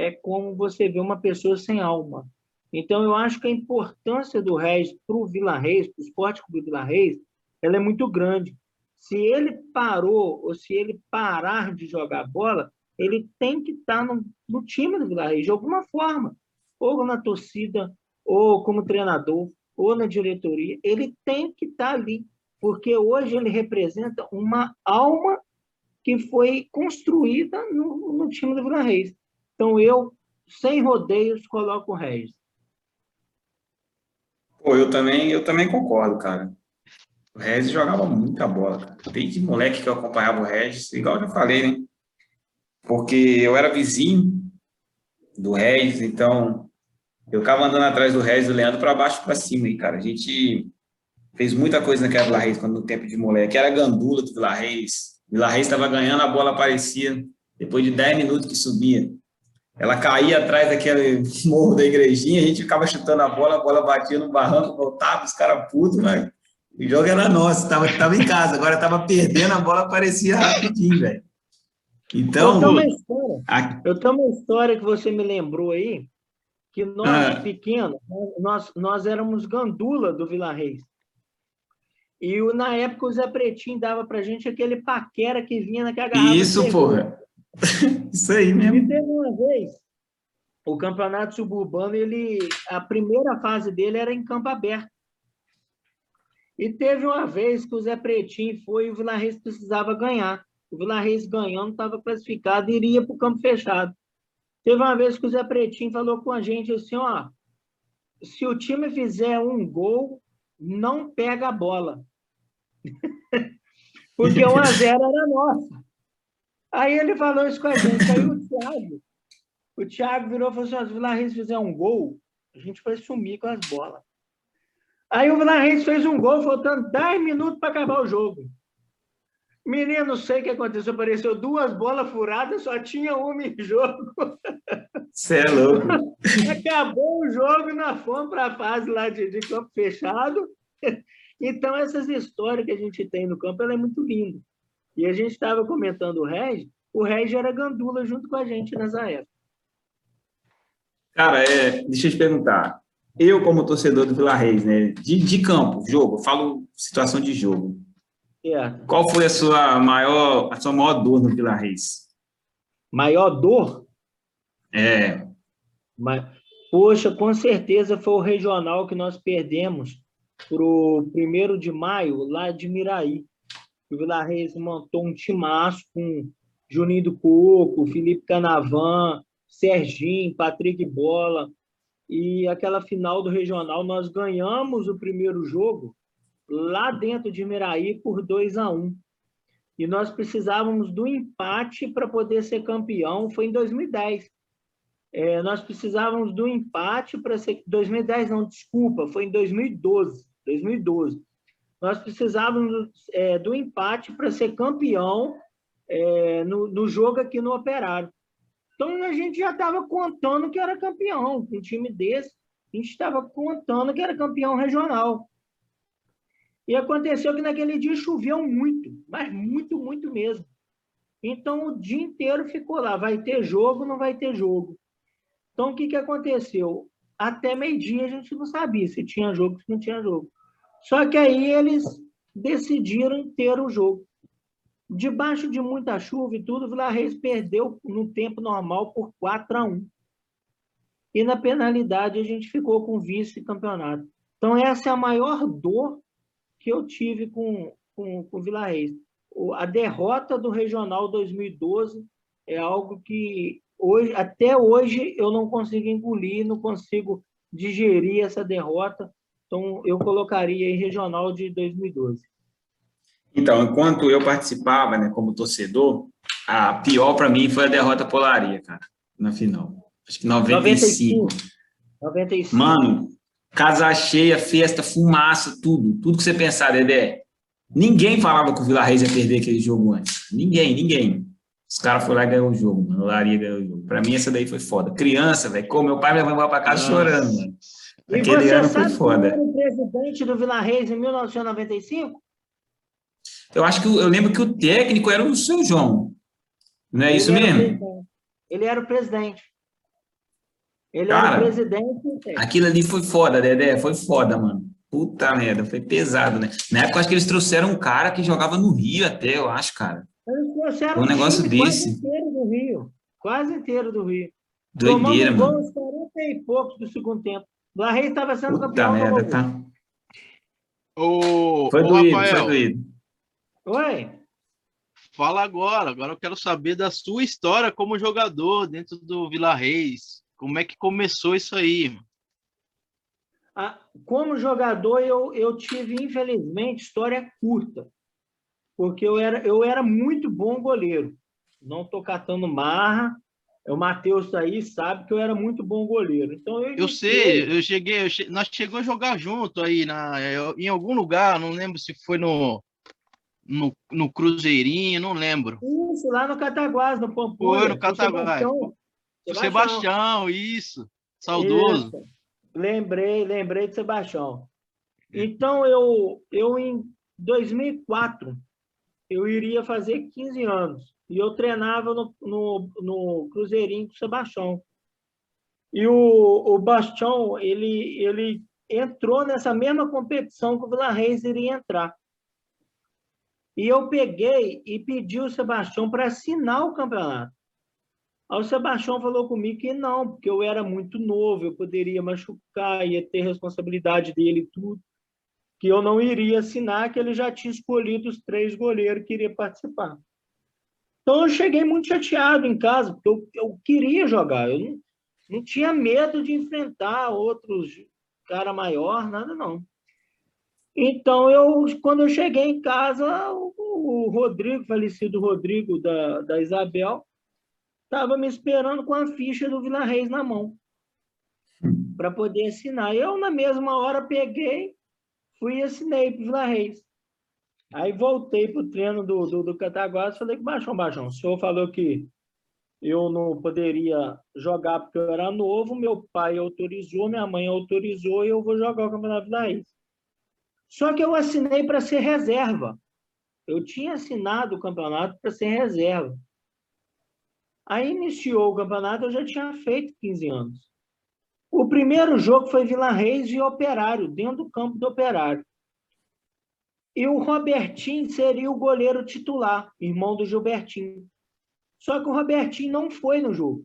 é como você vê uma pessoa sem alma. Então, eu acho que a importância do Reis para o Vila Reis, para o Esporte Clube Vila Reis, ela é muito grande. Se ele parou ou se ele parar de jogar bola, ele tem que estar no, no time do Vila Reis, de alguma forma. Ou na torcida, ou como treinador, ou na diretoria. Ele tem que estar ali, porque hoje ele representa uma alma que foi construída no, no time do Vila Reis. Então, eu, sem rodeios, coloco o Regis. Pô, eu também, eu também concordo, cara. O Regis jogava muita bola, cara. Desde moleque que eu acompanhava o Regis, igual eu já falei, né? Porque eu era vizinho do Regis, então eu ficava andando atrás do Regis do Leandro para baixo para cima, e cara, a gente fez muita coisa naquela Vila Reis quando no tempo de moleque. Era gandula do Vila Reis. Vila Reis estava ganhando, a bola aparecia depois de 10 minutos que subia ela caía atrás daquele morro da igrejinha, a gente ficava chutando a bola, a bola batia no barranco, voltava, os caras putos, mas o jogo era nosso, estava tava em casa, agora estava perdendo, a bola aparecia rapidinho, velho. Então. Eu tenho, uma história, a... eu tenho uma história que você me lembrou aí, que nós, ah. pequenos, nós, nós éramos gandula do Vila Reis. E na época o Zé Pretinho dava pra gente aquele paquera que vinha naquela garrafa. Isso, porra. Isso aí mesmo. E teve uma vez, o campeonato suburbano, ele, a primeira fase dele era em campo aberto. E teve uma vez que o Zé Pretinho foi e o Vila Reis precisava ganhar. O Vila Reis ganhando estava classificado e iria para o campo fechado. Teve uma vez que o Zé Pretinho falou com a gente assim, ó, se o time fizer um gol, não pega a bola. Porque 1 a 0 era nossa. Aí ele falou isso com a gente. Aí o Thiago, o Thiago virou e falou assim: se o Vila Reis fizer um gol, a gente vai sumir com as bolas. Aí o Vila Reis fez um gol, faltando 10 minutos para acabar o jogo. Menino, não sei o que aconteceu. Apareceu duas bolas furadas, só tinha uma em jogo. Você é louco. Acabou o jogo, nós fomos para a fase lá de, de, campo fechado. Então, essas histórias que a gente tem no campo, ela é muito linda. E a gente estava comentando o Reg, o Reg era gandula junto com a gente nessa época. Cara, é, deixa eu te perguntar. Eu, como torcedor do Vila Reis, né, de, de campo, jogo, falo situação de jogo. É. Qual foi a sua maior, a sua maior dor no Vila Reis? Maior dor? É. Mas, poxa, com certeza foi o regional que nós perdemos para o primeiro de maio, lá de Miraí. O Vila Reis montou um timaço com Juninho do Coco, Felipe Canavan, Serginho, Patrick Bola. E aquela final do regional, nós ganhamos o primeiro jogo lá dentro de Miraí por 2 a 1 E nós precisávamos do empate para poder ser campeão. Foi em 2010. É, nós precisávamos do empate para ser. 2010, não, desculpa, foi em 2012. 2012. Nós precisávamos é, do empate para ser campeão é, no, no jogo aqui no Operário. Então a gente já estava contando que era campeão. Um time desse, a gente estava contando que era campeão regional. E aconteceu que naquele dia choveu muito, mas muito, muito mesmo. Então o dia inteiro ficou lá, vai ter jogo, não vai ter jogo. Então o que, que aconteceu? Até meio-dia a gente não sabia se tinha jogo, se não tinha jogo. Só que aí eles decidiram ter o jogo. Debaixo de muita chuva e tudo, o Vila Reis perdeu no tempo normal por 4 a 1. E na penalidade a gente ficou com vice-campeonato. Então essa é a maior dor que eu tive com, com, com o Vila Reis. A derrota do Regional 2012 é algo que hoje, até hoje eu não consigo engolir, não consigo digerir essa derrota. Então, eu colocaria em Regional de 2012. Então, enquanto eu participava, né, como torcedor, a pior para mim foi a derrota Polaria, cara, na final. Acho que 95. 95. 95. Mano, casa cheia, festa, fumaça, tudo. Tudo que você pensar, Dedé. Ninguém falava que o Vila Reis ia perder aquele jogo antes. Ninguém, ninguém. Os caras foram lá e ganhou o jogo, mano. O Laria ganhou o jogo. Pra mim, essa daí foi foda. Criança, velho. Como meu pai me levou pra casa Nossa. chorando, mano. Aquele ano foi foda. O presidente do Vila Reis em 1995? Eu acho que eu lembro que o técnico era o seu João. Não é ele isso mesmo? Ele era o presidente. Ele Cara, era o presidente. Aquilo ali foi foda, Dedé. Foi foda, mano. Puta merda, foi pesado, né? Na época, acho que eles trouxeram um cara que jogava no Rio até, eu acho, cara. Eles trouxeram um negócio desse. Quase inteiro do Rio. Quase inteiro do Rio. Doideira, mano. Tomamos 40 e poucos do segundo tempo. O Larrey estava sendo Puta campeão. merda, tá? O, foi, doído, Rafael, foi doído. Oi. Fala agora. Agora eu quero saber da sua história como jogador dentro do Vila Reis. Como é que começou isso aí? Ah, como jogador, eu, eu tive, infelizmente, história curta. Porque eu era, eu era muito bom goleiro. Não estou catando marra, o Matheus aí sabe que eu era muito bom goleiro. Então eu, eu sei, eu cheguei, eu che... nós chegamos a jogar junto aí na, em algum lugar, não lembro se foi no, no, no Cruzeirinho, não lembro. Isso, lá no Cataguás, no Pampulha. Foi no Cataguás. Sebastião, Sebastião, isso. Saudoso. Isso. Lembrei, lembrei de Sebastião. Então eu eu em 2004 eu iria fazer 15 anos. E eu treinava no, no, no Cruzeirinho com o Sebastião. E o, o Bastião, ele, ele entrou nessa mesma competição que o Vila Reis iria entrar. E eu peguei e pedi o Sebastião para assinar o campeonato. Aí o Sebastião falou comigo que não, porque eu era muito novo, eu poderia machucar, ia ter responsabilidade dele e tudo, que eu não iria assinar, que ele já tinha escolhido os três goleiros que iriam participar. Então eu cheguei muito chateado em casa, porque eu, eu queria jogar, eu não, não tinha medo de enfrentar outros cara maior, nada não. Então eu, quando eu cheguei em casa, o, o Rodrigo, falecido Rodrigo da, da Isabel, estava me esperando com a ficha do Vila Reis na mão para poder assinar. Eu, na mesma hora, peguei, fui e assinei para o Vila Reis. Aí voltei para o treino do, do, do Cataguases, falei que Baixão, Baixão, o senhor falou que eu não poderia jogar porque eu era novo, meu pai autorizou, minha mãe autorizou e eu vou jogar o Campeonato Vila Raiz. Só que eu assinei para ser reserva. Eu tinha assinado o campeonato para ser reserva. Aí iniciou o campeonato, eu já tinha feito 15 anos. O primeiro jogo foi Vila Reis e Operário, dentro do campo do Operário. E o Robertinho seria o goleiro titular, irmão do Gilbertinho. Só que o Robertinho não foi no jogo.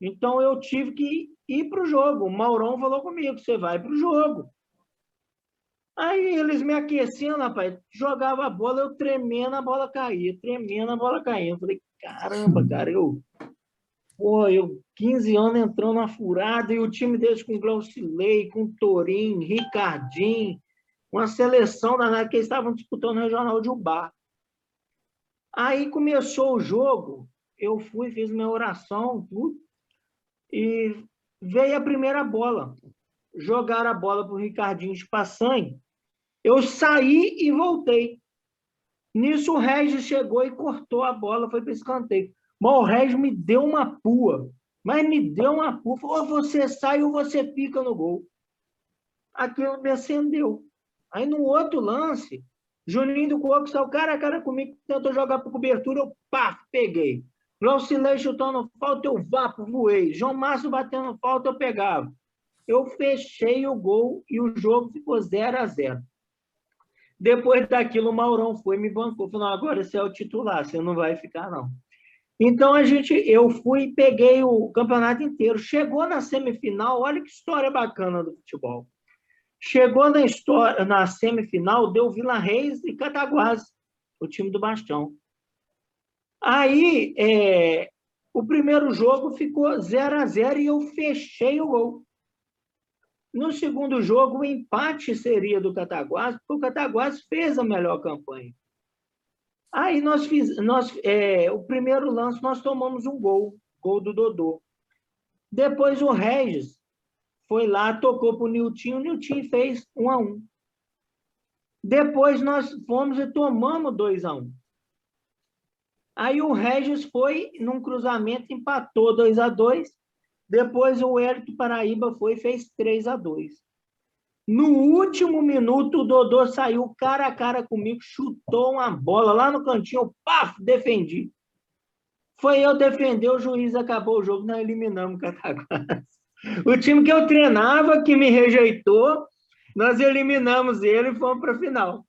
Então eu tive que ir para o jogo. O Maurão falou comigo: você vai para o jogo. Aí eles me aqueciam, rapaz, jogava a bola, eu tremendo, a bola caía, tremendo, a bola caía. Eu falei, caramba, cara, eu Pô, eu 15 anos entrando na furada e o time deles com Glaucilei, com Torim, Ricardinho, uma seleção da que eles estavam disputando o Regional de Ubar. Aí começou o jogo, eu fui, fiz minha oração, tudo, e veio a primeira bola. Jogaram a bola para o Ricardinho de Passanha. Eu saí e voltei. Nisso o Regis chegou e cortou a bola, foi para escanteio. Mas o Regis me deu uma pua. Mas me deu uma pua. Ou você sai ou você pica no gol. Aquilo me acendeu. Aí no outro lance, Juninho do Coco saiu cara a cara comigo, tentou jogar para cobertura, eu pá, peguei. Glaucilei chutando falta, eu vapo, voei. João Márcio batendo falta, eu pegava. Eu fechei o gol e o jogo ficou 0 a 0 Depois daquilo, o Maurão foi me bancou. Falou, agora você é o titular, você não vai ficar, não. Então a gente, eu fui peguei o campeonato inteiro. Chegou na semifinal, olha que história bacana do futebol. Chegou na história, na semifinal, deu Vila Reis e Cataguases, o time do Bastião. Aí, é, o primeiro jogo ficou 0 a 0 e eu fechei o gol. No segundo jogo, o empate seria do Cataguases, porque o Cataguases fez a melhor campanha. Aí nós fiz, nós, é, o primeiro lance nós tomamos um gol, gol do Dodô. Depois o Regis foi lá, tocou para o Nilton, o Nilton fez um a um. Depois nós fomos e tomamos dois a um. Aí o Regis foi num cruzamento, empatou 2 a 2 Depois o Hélio Paraíba foi e fez 3 a 2 no último minuto, o Dodô saiu cara a cara comigo, chutou uma bola lá no cantinho, paf, defendi. Foi eu defender, o juiz acabou o jogo, nós eliminamos o Cataguases. O time que eu treinava, que me rejeitou, nós eliminamos ele e fomos para a final.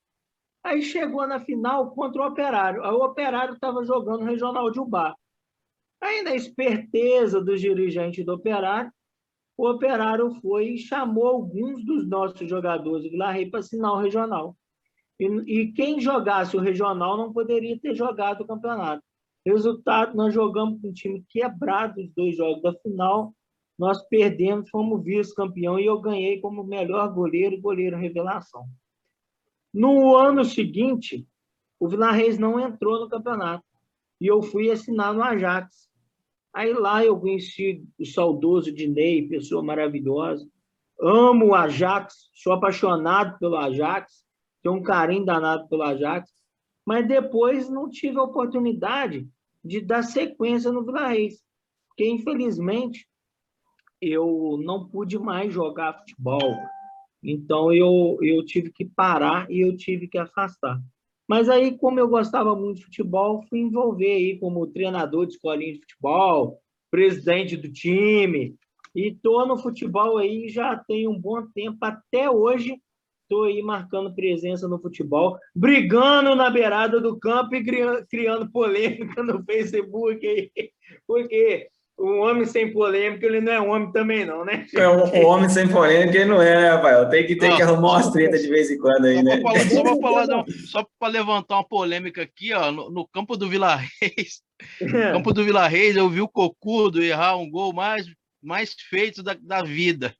Aí chegou na final contra o Operário. Aí o Operário estava jogando Regional de Ubar. Aí, na esperteza dos dirigentes do Operário, o Operário foi e chamou alguns dos nossos jogadores do Vila para assinar o regional. E, e, quem jogasse o regional não poderia ter jogado o campeonato. Resultado, nós jogamos com um time quebrado os dois jogos da final, nós perdemos, fomos vice-campeão e eu ganhei como melhor goleiro goleiro revelação. No ano seguinte, o Vila Reis não entrou no campeonato e eu fui assinar no Ajax. Aí lá eu conheci o saudoso Dinei, pessoa maravilhosa. Amo o Ajax, sou apaixonado pelo Ajax, tenho um carinho danado pelo Ajax, mas depois não tive a oportunidade de dar sequência no Vila Reis, porque infelizmente eu não pude mais jogar futebol. Então eu, eu tive que parar e eu tive que afastar. Mas aí, como eu gostava muito de futebol, fui envolver aí como treinador de escolinha de futebol, presidente do time, e estou no futebol aí já tem um bom tempo, até hoje estou aí marcando presença no futebol, brigando na beirada do campo e criando polêmica no Facebook aí, porque um homem sem polêmica, ele não é homem também, não, né? É, um, um homem sem polêmica, ele não é, né, Rafael? Tem que, tem que arrumar umas tretas de vez em quando aí, né? só para levantar uma polêmica aqui, ó, no, no campo do Vila Reis, é. campo do Vila Reis, eu vi o Cocudo errar um gol mais, mais feito da, da vida.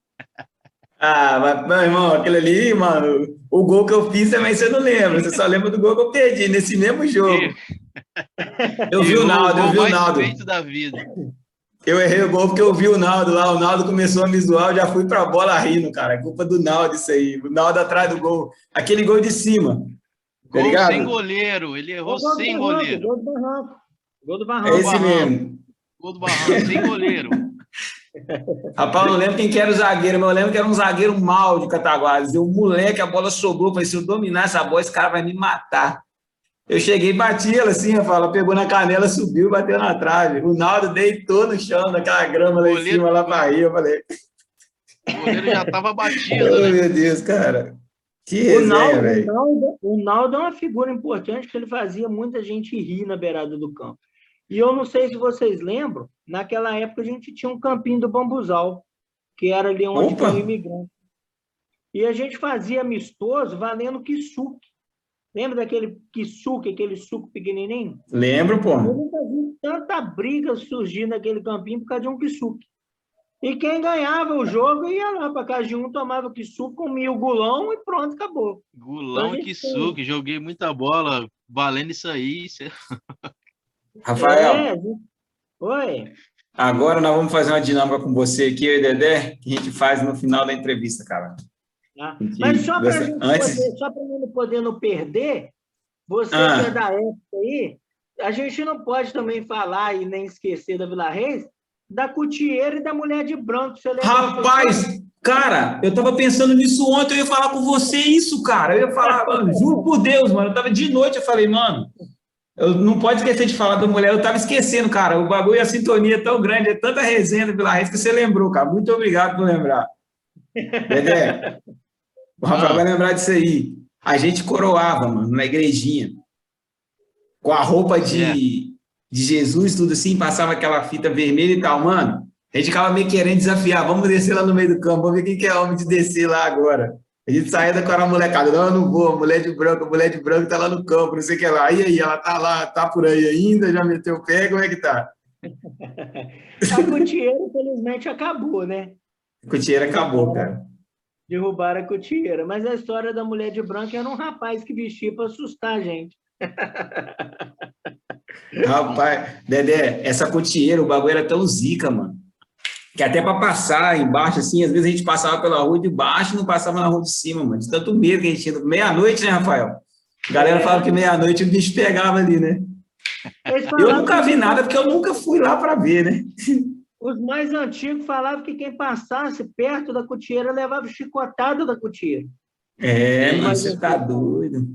Ah, mas, meu irmão, aquele ali, mano, o gol que eu fiz também você não lembra, você só lembra do gol que eu perdi nesse mesmo jogo. Eu vi o Naldo, eu vi o Naldo. feito da vida. Eu errei o gol porque eu vi o Naldo lá, o Naldo começou a me zoar, eu já fui para a bola rindo, cara. É culpa do Naldo isso aí. O Naldo atrás do gol. Aquele gol de cima. Tá gol tá sem goleiro. Ele errou sem Barranco, goleiro. Gol do Barranco. Gol do Barranco. É esse mesmo. Gol do Barranco, sem goleiro. Rapaz, eu não lembro quem que era o zagueiro, mas eu lembro que era um zagueiro mal de Cataguases. O moleque, a bola sobrou. Falei, se eu dominar essa bola, esse cara vai me matar. Eu cheguei e bati ela assim, eu falo, pegou na canela, subiu, bateu na trave. O Naldo deitou no chão, naquela grama lá em cima, lá pra rir. Eu falei. O goleiro já tava batido. oh, né? meu Deus, cara. Que resenha, o, Naldo, velho. o, Naldo, o Naldo é uma figura importante que ele fazia muita gente rir na beirada do campo. E eu não sei se vocês lembram, naquela época a gente tinha um campinho do Bambuzal, que era ali onde Opa. tinha imigrante. E a gente fazia amistoso valendo kisuke. Lembra daquele kisuke, aquele suco pequenininho? Lembro, pô. Eu nunca vi tanta briga surgir naquele campinho por causa de um kisuke. E quem ganhava o jogo ia lá para casa de um, tomava kisuke, comia o gulão e pronto, acabou. Gulão A e que suque, joguei muita bola, valendo isso aí. cê- Rafael, É, Oi. agora nós vamos fazer uma dinâmica com você aqui, eu e Dedé, que a gente faz no final da entrevista, cara. Tá? Mas só para você- antes- poder, não poder não perder, você Ah. que é da época aí, a gente não pode também falar e nem esquecer da Vila Reis, da Cutieira e da Mulher de Branco. Rapaz, cara, eu tava pensando nisso ontem, eu ia falar com você isso, cara. Eu ia falar, mano, juro por Deus, mano. Eu tava de noite, eu falei, mano, eu não pode esquecer de falar da mulher. Eu tava esquecendo, cara. O bagulho, a sintonia é tão grande, é tanta resenha da Vila Reis que você lembrou, cara. Muito obrigado por lembrar. Dedé, o Rafael vai lembrar disso aí. A gente coroava, mano, na igrejinha. Com a roupa de, É. de Jesus, tudo assim, passava aquela fita vermelha e tal, mano. A gente ficava meio querendo desafiar. Vamos descer lá no meio do campo, vamos ver quem que é homem de descer lá agora. A gente saía com a molecada. Não, eu não vou, mulher de branco, mulher de branco tá lá no campo, não sei o que lá. E aí, ela tá lá, tá por aí ainda, já meteu o pé, como é que tá? A Cutieira, infelizmente, acabou, né? Cutieira acabou, cara. Derrubaram a Cutieira. Mas a história da Mulher de Branco era um rapaz que vestia para assustar a gente. Rapaz, Dedé, essa cotieira, o bagulho era tão zica, mano. Que até para passar embaixo, assim, às vezes a gente passava pela rua de baixo e não passava na rua de cima, mano. De tanto medo que a gente tinha. Meia-noite, né, Rafael? A galera falava que meia-noite o bicho pegava ali, né? Eu nunca vi nada, porque eu nunca fui lá para ver, né? Os mais antigos falavam que quem passasse perto da Cutieira levava chicotada da Cutieira. É, mano, mas você tá doido.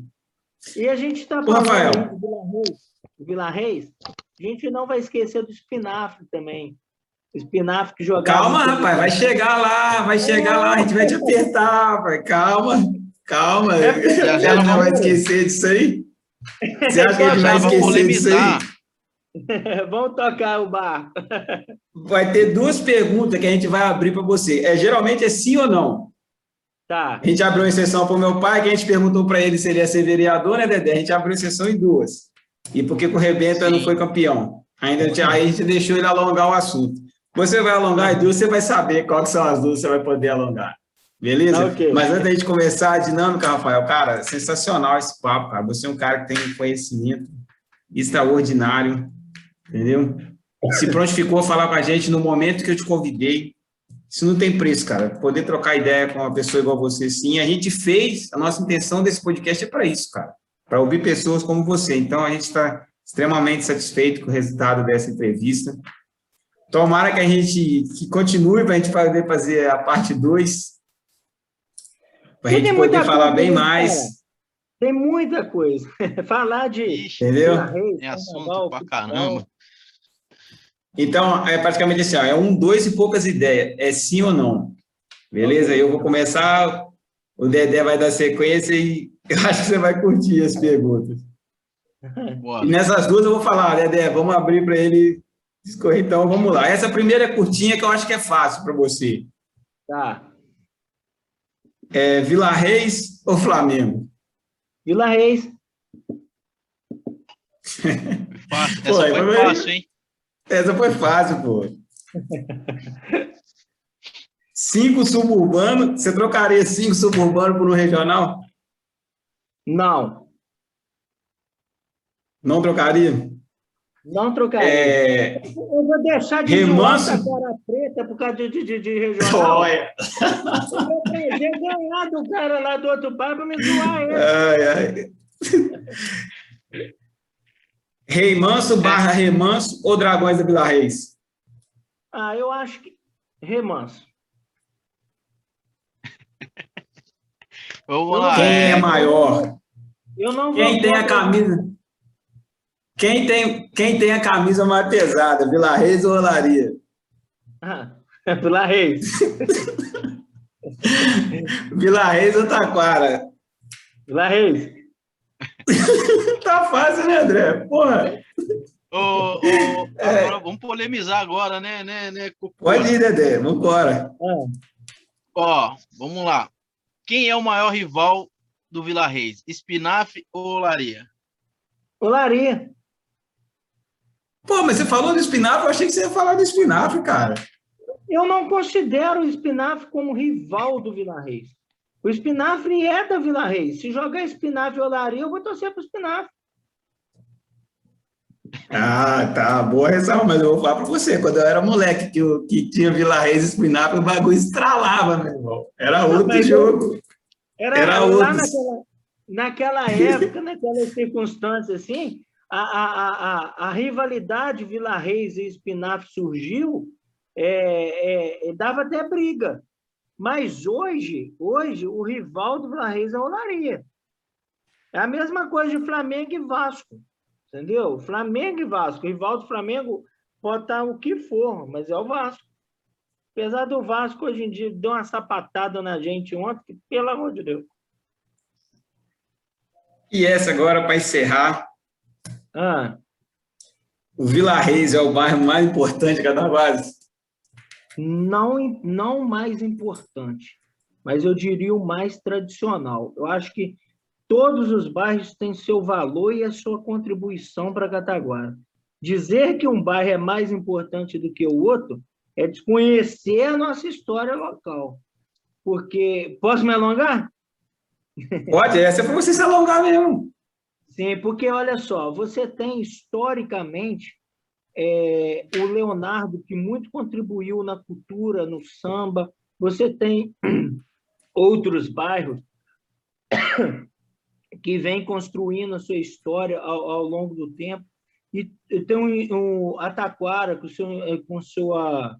E a gente está falando de Vila Reis, Vila Reis, a gente não vai esquecer do espinafre também. O espinafre que jogava... Calma, rapaz, vai chegar lá, vai chegar lá, a gente vai te apertar, rapaz. Calma, calma. É, Você acha que a gente vai esquecer disso aí? Você acha que a gente vai Já esquecer disso aí? Vamos tocar o barco. Vai ter duas perguntas que a gente vai abrir para você. É, geralmente é sim ou não. Tá. A gente abriu uma exceção para o meu pai, que a gente perguntou para ele se ele ia ser vereador, né, Dedé? A gente abriu exceção em duas. E por que o Rebenta Sim. não foi campeão? Ainda, a gente- aí a gente deixou ele alongar o assunto. Você vai alongar as duas, você vai saber qual que são as duas, você vai poder alongar. Beleza? Ok. Mas antes da gente começar a dinâmica, Rafael, cara, sensacional esse papo, cara. Você é um cara que tem conhecimento extraordinário, entendeu? Se prontificou a falar com a gente no momento que eu te convidei. Isso não tem preço, cara. Poder trocar ideia com uma pessoa igual você, sim. A gente fez, a nossa intenção desse podcast é para isso, cara. Para ouvir pessoas como você. Então, a gente está extremamente satisfeito com o resultado dessa entrevista. Tomara que a gente que continue para a gente poder fazer a parte 2. Para a gente poder falar bem mais. cara? Tem muita coisa. Falar de... Ixi, Entendeu? Tem assunto pra futebol. caramba. Então, é praticamente assim, ó, é um, dois e poucas ideias. É sim ou não. Beleza? Eu vou começar, o Dedé vai dar sequência e eu acho que você vai curtir as perguntas. Bora. E nessas duas eu vou falar, Dedé, vamos abrir para ele discorrer. Então, vamos lá. Essa primeira é curtinha, que eu acho que é fácil para você. Tá. É Vila Reis ou Flamengo? Vila Reis. Fácil. Pô, Essa foi foi- fácil, hein? Essa foi fácil, pô. Cinco suburbano. Você trocaria cinco suburbano por um regional? Não. Não trocaria? Não trocaria. É... Eu vou deixar de Remanso. zoar cara preta por causa de, de, de, de regional. Olha. Eu vou ganhar do cara lá do outro bar para me zoar ele. Ai, ai. Rei Manso barra Remanso ou Dragões da Vila Reis? Ah, eu acho que Remanso. Vamos lá. Quem é maior? Eu não Quem tem a camisa? Quem tem, quem tem a camisa mais pesada, Vila Reis ou Olaria? Ah, Vila Reis. Vila Reis ou Taquara? Vila Reis. Tá fácil, né, André? Porra. Ô, ô, agora, vamos polemizar agora, né, né, né? Pode ir, Dedé. Vambora. Ó, vamos lá. Quem é o maior rival do Vila Reis? Espinafre ou Olaria? Olaria. Pô, mas você falou do espinafre, eu achei que você ia falar do espinafre, cara. Eu não considero o Espinafre como rival do Vila Reis. O Espinafre é da Vila Reis. Se jogar Espinafre e Olaria, eu vou torcer para o Espinafre. Ah, tá. Boa ressalva, mas eu vou falar pra você. Quando eu era moleque, que, eu, que tinha Vila Reis e espinafre, o bagulho estralava, meu irmão. Era outro jogo. Era, Era lá outros. naquela, naquela época, naquelas circunstâncias assim, a, a, a, a rivalidade Vila Reis e Espinafre surgiu, é, é, dava até briga. Mas hoje, hoje, o rival do Vila Reis é o Olaria. É a mesma coisa de Flamengo e Vasco. Entendeu? Flamengo e Vasco. O rival do Flamengo pode estar o que for, mas é o Vasco. Apesar do Vasco hoje em dia deu uma sapatada na gente ontem, que, pelo amor de Deus. E essa agora, para encerrar, Ah, o Vila Reis é o bairro mais importante de Cataguases. Não, não mais importante, mas eu diria o mais tradicional. Eu acho que todos os bairros têm seu valor e a sua contribuição para Cataguara. Dizer que um bairro é mais importante do que o outro é desconhecer a nossa história local. Porque. Posso me alongar? Pode, essa é para você se alongar mesmo. Sim, porque olha só, você tem historicamente é, o Leonardo, que muito contribuiu na cultura, no samba, você tem outros bairros que vêm construindo a sua história ao, ao longo do tempo, e tem um, um com, seu, com sua,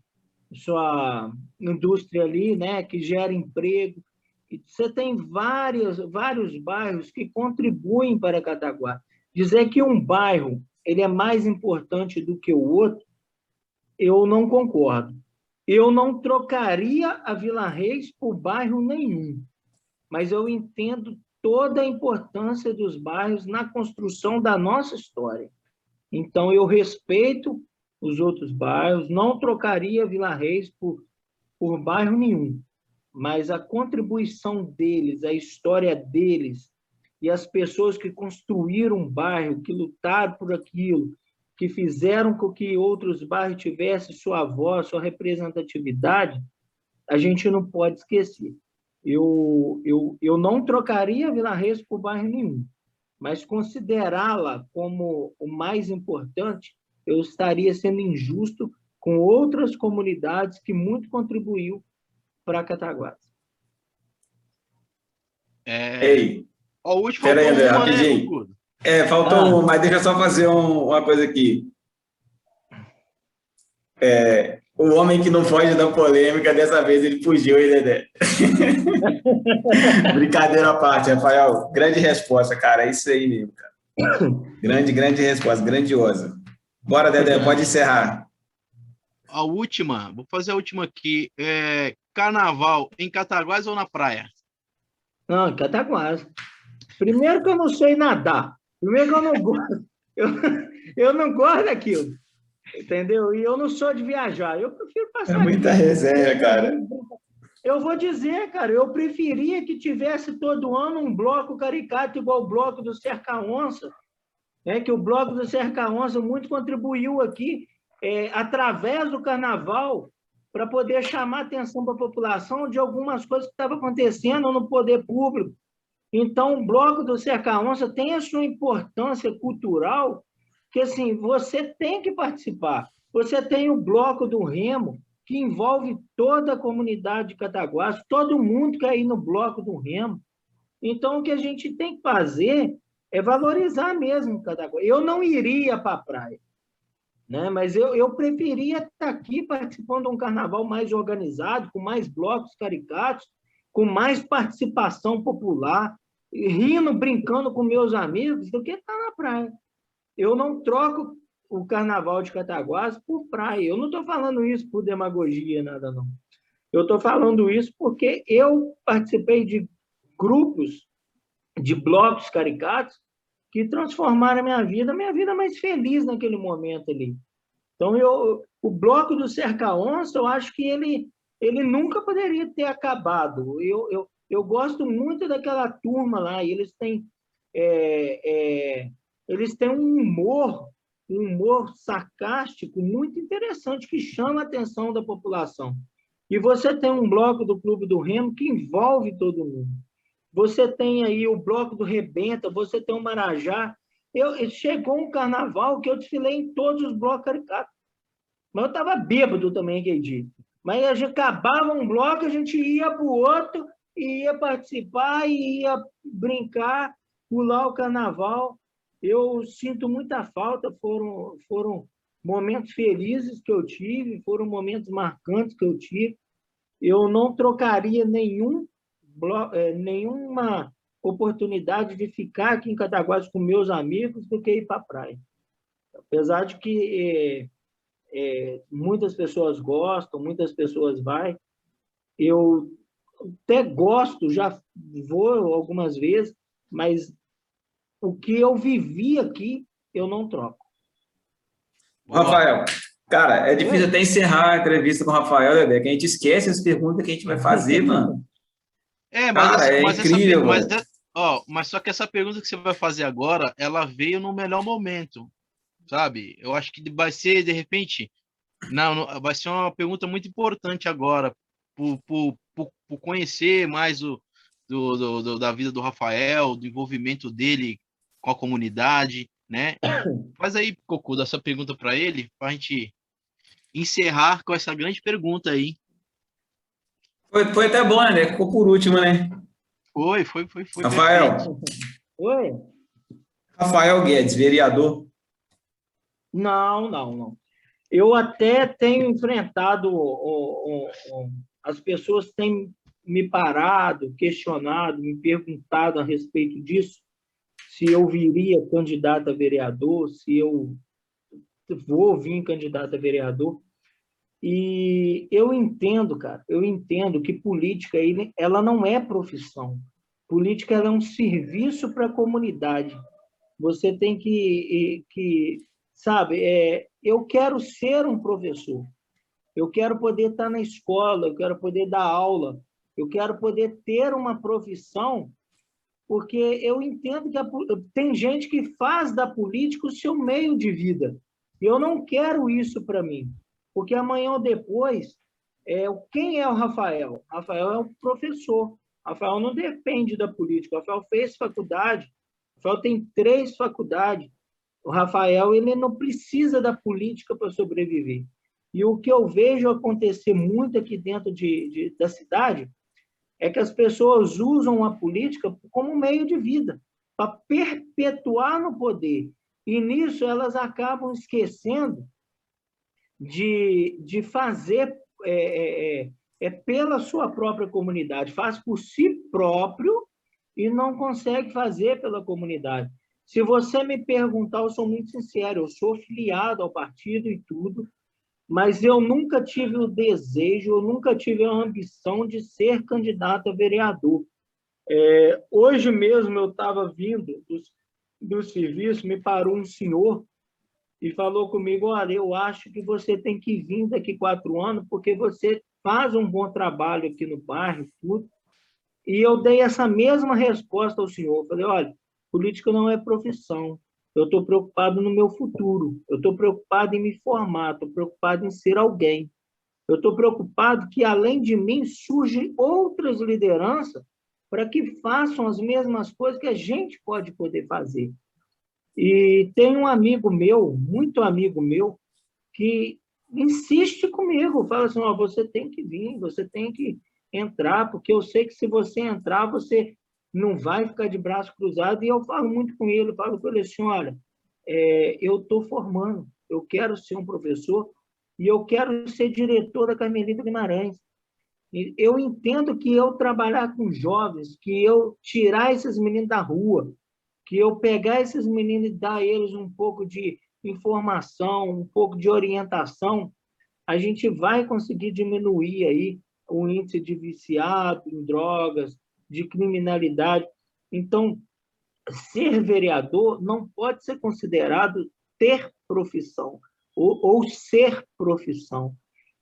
sua indústria ali, né, que gera emprego, você tem vários, vários bairros que contribuem para Cataguá. Dizer que um bairro ele é mais importante do que o outro, eu não concordo. Eu não trocaria a Vila Reis por bairro nenhum, mas eu entendo toda a importância dos bairros na construção da nossa história. Então, eu respeito os outros bairros, não trocaria Vila Reis por, por bairro nenhum mas a contribuição deles, a história deles e as pessoas que construíram um bairro, que lutaram por aquilo, que fizeram com que outros bairros tivessem sua voz, sua representatividade, a gente não pode esquecer. Eu, eu, eu não trocaria Vila Reis por bairro nenhum, mas considerá-la como o mais importante, eu estaria sendo injusto com outras comunidades que muito contribuiu para Cataguases. É, Ei, ó, o último Pera né, rapidinho. É, faltou Ah. um, mas deixa eu só fazer um- uma coisa aqui. É, o homem que não foge da polêmica, dessa vez ele fugiu, hein, Dedé? Brincadeira à parte, Rafael. Grande resposta, cara. É isso aí mesmo, cara. Grande, grande resposta, grandiosa. Bora, Dedé, pode encerrar. A última, vou fazer a última aqui. É, carnaval em Cataguás ou na praia? Não, em Cataguases. Primeiro que eu não sei nadar. Primeiro que eu não gosto. Eu, eu não gosto daquilo. Entendeu? E eu não sou de viajar. Eu prefiro É passar. muita resenha, cara. Eu vou dizer, cara, eu preferia que tivesse todo ano um bloco caricato igual o bloco do Cerca Onça, né? que o bloco do Cerca Onça muito contribuiu aqui é, através do carnaval para poder chamar atenção para a população de algumas coisas que estavam acontecendo no poder público. Então, o bloco do Cerca Onça tem a sua importância cultural, que assim, você tem que participar. Você tem o bloco do Remo, que envolve toda a comunidade de Cataguases, todo mundo quer ir no bloco do Remo. Então, o que a gente tem que fazer é valorizar mesmo coisa. Eu não iria para a praia, né? mas eu, eu preferia estar aqui participando de um carnaval mais organizado, com mais blocos caricatos, com mais participação popular, rindo, brincando com meus amigos, do que estar na praia. Eu não troco o carnaval de Cataguases por praia. Eu não estou falando isso por demagogia, nada não. Eu estou falando isso porque eu participei de grupos de blocos caricatos que transformaram a minha vida, a minha vida mais feliz naquele momento ali. Então, eu, o bloco do Cerca Onça, eu acho que ele, ele nunca poderia ter acabado. Eu, eu, eu gosto muito daquela turma lá, eles têm, é, é, eles têm um humor, um humor sarcástico muito interessante, que chama a atenção da população. E você tem um bloco do Clube do Remo que envolve todo mundo. Você tem aí o bloco do Rebenta, você tem o Marajá. Eu, chegou um carnaval que eu desfilei em todos os blocos caricatos. Mas eu estava bêbado também aquele dia. Mas a gente acabava um bloco, a gente ia para o outro, e ia participar, e ia brincar, pular o carnaval. Eu sinto muita falta, foram, foram momentos felizes que eu tive, foram momentos marcantes que eu tive. Eu não trocaria nenhum é, nenhuma oportunidade de ficar aqui em Cataguases com meus amigos do que ir para a praia. Apesar de que é, é, muitas pessoas gostam, muitas pessoas vai, eu até gosto, já vou algumas vezes, mas o que eu vivi aqui, eu não troco. Rafael, cara, é difícil até encerrar a entrevista com o Rafael, Dedé, que a gente esquece as perguntas que a gente vai fazer, mano. É, mas, Cara, essa, é mas incrível, essa, mas, ó, mas só que essa pergunta que você vai fazer agora, ela veio no melhor momento, sabe? Eu acho que vai ser, de repente, não, não vai ser uma pergunta muito importante agora, por, por, por, por conhecer mais o, do, do, do, da vida do Rafael, do envolvimento dele com a comunidade, né? Faz aí, Cocu, dessa pergunta para ele, para a gente encerrar com essa grande pergunta aí. Foi, foi até bom, né? Ficou por último, né? Foi, foi, foi. foi Rafael. Oi. Rafael Guedes, vereador. Não, não, não. Eu até tenho enfrentado, o, o, o, as pessoas têm me parado, questionado, me perguntado a respeito disso, se eu viria candidato a vereador, se eu vou vir candidato a vereador. E eu entendo, cara, eu entendo que política ela não é profissão. Política é um serviço para a comunidade. Você tem que, que sabe, é, eu quero ser um professor. Eu quero poder estar na escola, eu quero poder dar aula, eu quero poder ter uma profissão, porque eu entendo que a, tem gente que faz da política o seu meio de vida. Eu não quero isso para mim. Porque amanhã ou depois, é, quem é o Rafael? Rafael é o professor. Rafael não depende da política. Rafael fez faculdade. Rafael tem três faculdades. O Rafael ele não precisa da política para sobreviver. E o que eu vejo acontecer muito aqui dentro de, de, da cidade é que as pessoas usam a política como meio de vida, para perpetuar no poder. E nisso elas acabam esquecendo de, de fazer é, é, é, é pela sua própria comunidade, faz por si próprio e não consegue fazer pela comunidade. Se você me perguntar, eu sou muito sincero, eu sou filiado ao partido e tudo, mas eu nunca tive o desejo, eu nunca tive a ambição de ser candidato a vereador. É, hoje mesmo eu estava vindo do, do serviço, me parou um senhor e falou comigo: olha, eu acho que você tem que vir daqui quatro anos, porque você faz um bom trabalho aqui no bairro, tudo. E eu dei essa mesma resposta ao senhor. falei: olha, política não é profissão. Eu estou preocupado no meu futuro. Eu estou preocupado em me formar. Estou preocupado em ser alguém. Eu estou preocupado que, além de mim, surgem outras lideranças para que façam as mesmas coisas que a gente pode poder fazer. E tem um amigo meu, muito amigo meu, que insiste comigo, fala assim, oh, você tem que vir, você tem que entrar, porque eu sei que se você entrar, você não vai ficar de braço cruzado. E eu falo muito com ele, eu falo com ele assim, olha, é, eu estou formando, eu quero ser um professor e eu quero ser diretor da Carmelita Guimarães. Eu entendo que eu trabalhar com jovens, que eu tirar esses meninos da rua, que eu pegar esses meninos e dar a eles um pouco de informação, um pouco de orientação, a gente vai conseguir diminuir aí o índice de viciado em drogas, de criminalidade. Então, ser vereador não pode ser considerado ter profissão ou, ou ser profissão.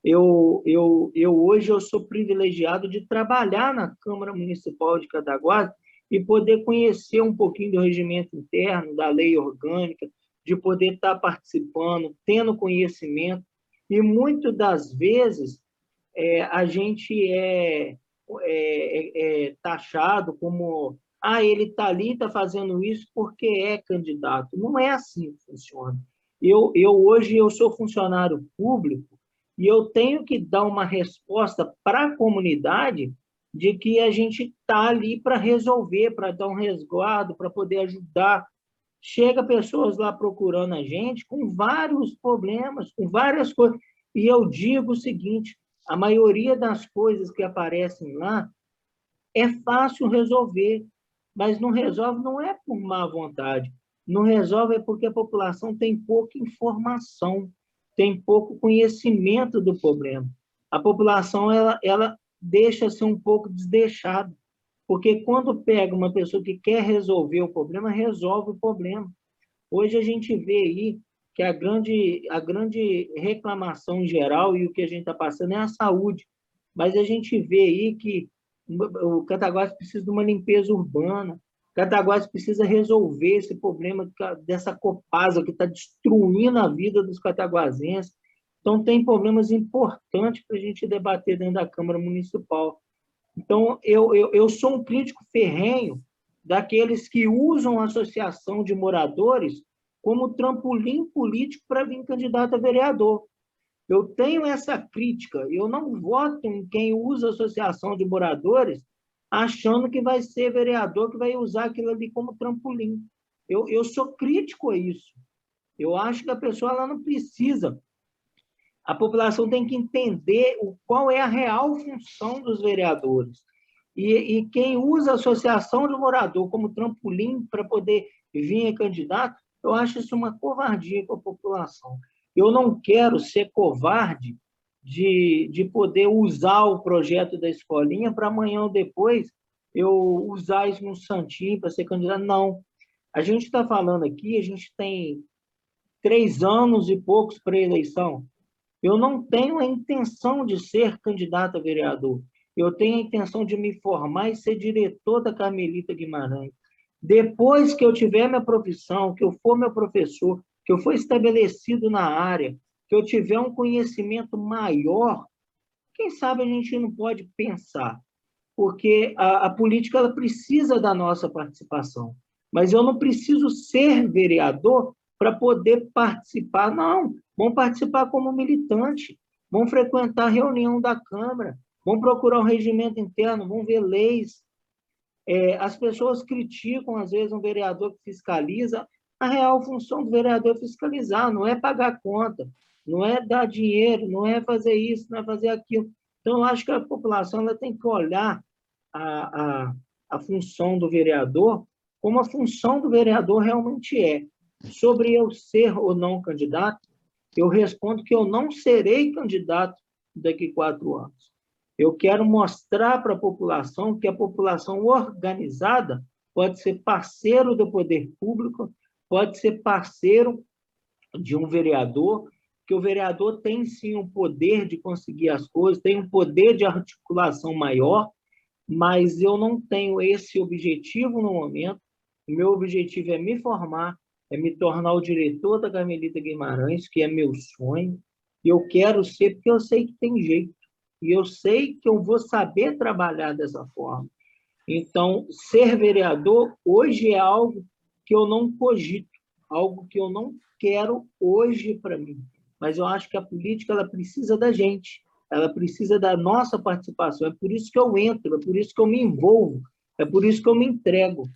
Eu, eu, eu hoje eu sou privilegiado de trabalhar na Câmara Municipal de Cataguases e poder conhecer um pouquinho do regimento interno, da lei orgânica, de poder estar participando, tendo conhecimento. E muitas das vezes é, a gente é, é, é, é taxado como ah, ele está ali, está fazendo isso porque é candidato. Não é assim que funciona. Eu, eu hoje eu sou funcionário público e eu tenho que dar uma resposta para a comunidade de que a gente está ali para resolver, para dar um resguardo, para poder ajudar. Chega pessoas lá procurando a gente com vários problemas, com várias coisas. E eu digo o seguinte: a maioria das coisas que aparecem lá é fácil resolver, mas não resolve não é por má vontade, não resolve é porque a população tem pouca informação, tem pouco conhecimento do problema. A população ela, ela deixa ser um pouco desdeixada, porque quando pega uma pessoa que quer resolver o problema, resolve o problema. Hoje a gente vê aí que a grande, a grande reclamação em geral e o que a gente está passando é a saúde, mas a gente vê aí que o Cataguases precisa de uma limpeza urbana, Cataguases precisa resolver esse problema dessa copasa que está destruindo a vida dos cataguasenses. Então, tem problemas importantes para a gente debater dentro da Câmara Municipal. Então, eu, eu, eu sou um crítico ferrenho daqueles que usam a associação de moradores como trampolim político para vir candidato a vereador. Eu tenho essa crítica, eu não voto em quem usa associação de moradores achando que vai ser vereador, que vai usar aquilo ali como trampolim. Eu, eu sou crítico a isso. Eu acho que a pessoa ela não precisa. A população tem que entender o, qual é a real função dos vereadores. E, e quem usa associação de morador como trampolim para poder vir candidato, eu acho isso uma covardia com a população. Eu não quero ser covarde de, de poder usar o projeto da escolinha para amanhã ou depois eu usar isso no Santinho para ser candidato. Não. A gente está falando aqui, a gente tem três anos e poucos para eleição. Eu não tenho a intenção de ser candidato a vereador. Eu tenho a intenção de me formar e ser diretor da Carmelita Guimarães. Depois que eu tiver minha profissão, que eu for meu professor, que eu for estabelecido na área, que eu tiver um conhecimento maior, quem sabe a gente não pode pensar, porque a, a política ela precisa da nossa participação, mas eu não preciso ser vereador para poder participar, não. Vão participar como militante, vão frequentar a reunião da Câmara, vão procurar o um regimento interno, vão ver leis. É, as pessoas criticam, às vezes, um vereador que fiscaliza. A real função do vereador é fiscalizar, não é pagar conta, não é dar dinheiro, não é fazer isso, não é fazer aquilo. Então, eu acho que a população ela tem que olhar a, a, a função do vereador como a função do vereador realmente é. Sobre eu ser ou não candidato, eu respondo que eu não serei candidato daqui a quatro anos. Eu quero mostrar para a população que a população organizada pode ser parceiro do poder público, pode ser parceiro de um vereador, que o vereador tem sim um poder de conseguir as coisas, tem um poder de articulação maior, mas eu não tenho esse objetivo no momento. O meu objetivo é me formar, é me tornar o diretor da Carmelita Guimarães, que é meu sonho. E eu quero ser porque eu sei que tem jeito. E eu sei que eu vou saber trabalhar dessa forma. Então, ser vereador hoje é algo que eu não cogito, algo que eu não quero hoje para mim mas eu acho que a política ela precisa da gente, ela precisa da nossa participação. É por isso que eu entro, é por isso que eu me envolvo, É por isso que eu me entrego.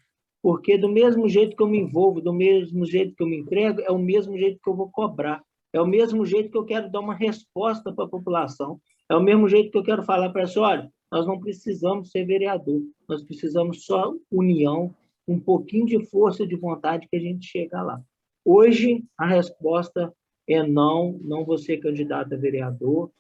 Porque do mesmo jeito que eu me envolvo, do mesmo jeito que eu me entrego, é o mesmo jeito que eu vou cobrar. É o mesmo jeito que eu quero dar uma resposta para a população. É o mesmo jeito que eu quero falar para essa, olha, nós não precisamos ser vereador, nós precisamos só união, um pouquinho de força de vontade que a gente chega lá. Hoje, a resposta é não, não vou ser candidato a vereador.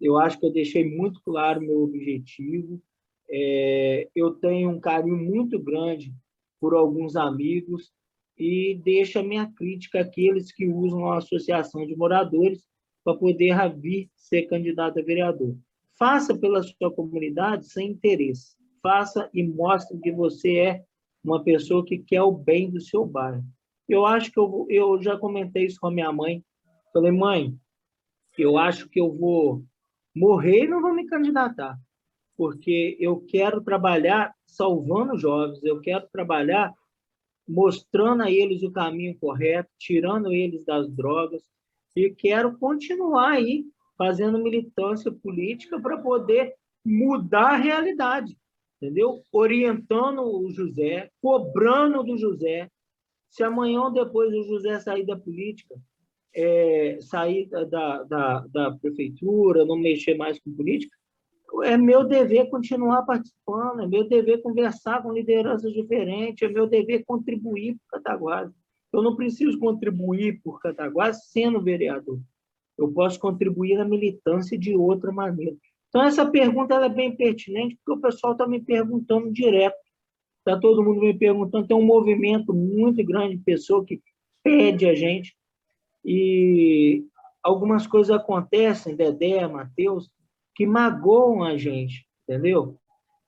Eu acho que eu deixei muito claro meu objetivo. É, eu tenho um carinho muito grande por alguns amigos e deixo a minha crítica àqueles que usam a associação de moradores para poder vir ser candidato a vereador. Faça pela sua comunidade sem interesse. Faça e mostre que você é uma pessoa que quer o bem do seu bairro. Eu acho que eu, eu já comentei isso com a minha mãe. Falei, mãe, eu acho que eu vou morrer e não vou me candidatar, porque eu quero trabalhar salvando jovens, eu quero trabalhar mostrando a eles o caminho correto, tirando eles das drogas, e quero continuar aí fazendo militância política para poder mudar a realidade, entendeu? Orientando o José, cobrando do José. Se amanhã ou depois o José sair da política, é, sair da, da, da prefeitura, não mexer mais com política, é meu dever continuar participando, é meu dever conversar com lideranças diferentes, é meu dever contribuir por Cataguases. Eu não preciso contribuir por Cataguases sendo vereador. Eu posso contribuir na militância de outra maneira. Então, essa pergunta é bem pertinente, porque o pessoal está me perguntando direto. Está todo mundo me perguntando. Tem um movimento muito grande de pessoa que pede a gente. E algumas coisas acontecem, Dedé, Matheus, que magoam a gente, entendeu?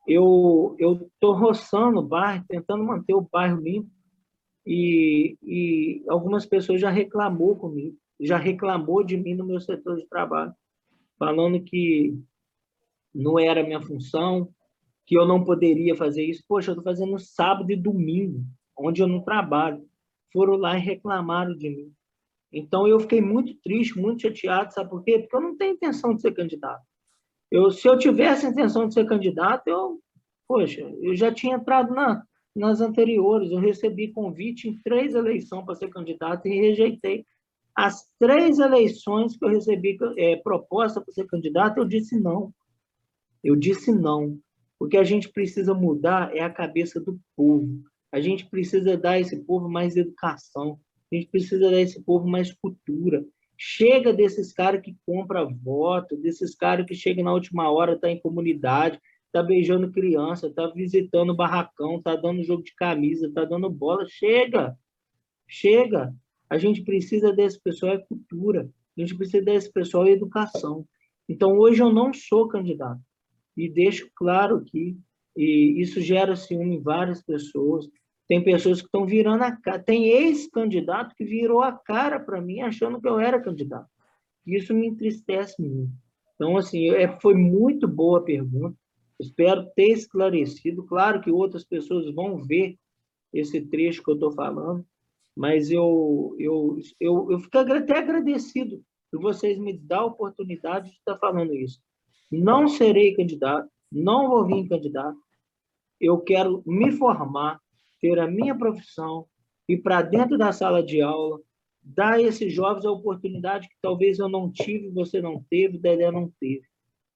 Eu tô roçando o bairro, tentando manter o bairro limpo e, e algumas pessoas já reclamou comigo, já reclamou de mim no meu setor de trabalho, falando que não era minha função, que eu não poderia fazer isso. Poxa, eu estou fazendo sábado e domingo, onde eu não trabalho. Foram lá e reclamaram de mim. Então, eu fiquei muito triste, muito chateado, sabe por quê? Porque eu não tenho intenção de ser candidato. Eu, se eu tivesse intenção de ser candidato, eu, poxa, eu já tinha entrado na, nas anteriores. Eu recebi convite em três eleições para ser candidato e rejeitei. As três eleições que eu recebi é, proposta para ser candidato, eu disse não. Eu disse não. O que a gente precisa mudar é a cabeça do povo. A gente precisa dar a esse povo mais educação. A gente precisa dar a esse povo mais cultura. Chega desses caras que compram voto, desses caras que chegam na última hora, tá em comunidade, tá beijando criança, tá visitando barracão, tá dando jogo de camisa, tá dando bola. Chega! Chega! A gente precisa desse pessoal é cultura. A gente precisa desse pessoal é educação. Então, hoje eu não sou candidato. E deixo claro aqui, e isso gera ciúme em várias pessoas. Tem pessoas que estão virando a cara. Tem ex-candidato que virou a cara para mim achando que eu era candidato. Isso me entristece muito. Então, assim, é, foi muito boa a pergunta. Espero ter esclarecido. Claro que outras pessoas vão ver esse trecho que eu estou falando, mas eu, eu, eu, eu fico até agradecido por vocês me dar a oportunidade de estar falando isso. Não serei candidato, não vou vir candidato. Eu quero me formar, ter a minha profissão, e para dentro da sala de aula, dar a esses jovens a oportunidade que talvez eu não tive, você não teve, Dedé não teve.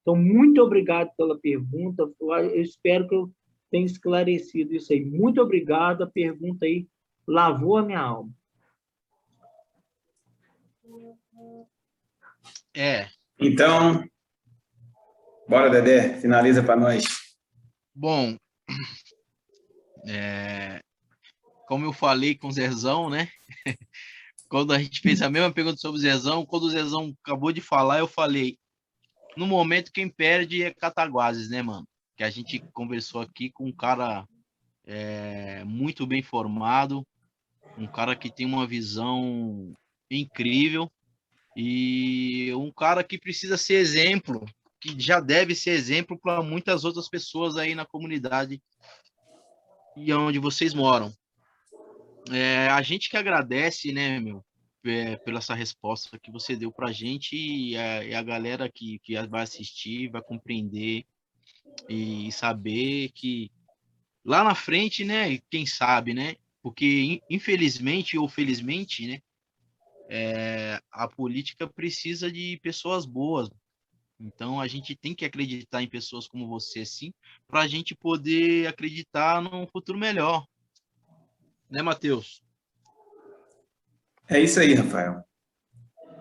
Então, muito obrigado pela pergunta. Eu espero que eu tenha esclarecido isso aí. Muito obrigado. A pergunta aí lavou a minha alma. É. Então, bora, Dedé, finaliza para nós. Bom, é, como eu falei com o Zezão, né? quando a gente fez a mesma pergunta sobre o Zezão, quando o Zezão acabou de falar, eu falei, no momento quem perde é Cataguases, né, mano? Que a gente conversou aqui com um cara é, muito bem formado, um cara que tem uma visão incrível e um cara que precisa ser exemplo, que já deve ser exemplo para muitas outras pessoas aí na comunidade e onde vocês moram. É, a gente que agradece, né, meu, é, pela essa resposta que você deu para a gente e a, e a galera que, que vai assistir vai compreender e saber que lá na frente, né? Quem sabe, né? Porque infelizmente ou felizmente, né? É, a política precisa de pessoas boas. Então a gente tem que acreditar em pessoas como você, sim, para a gente poder acreditar num futuro melhor. Né, Matheus? É isso aí, Rafael.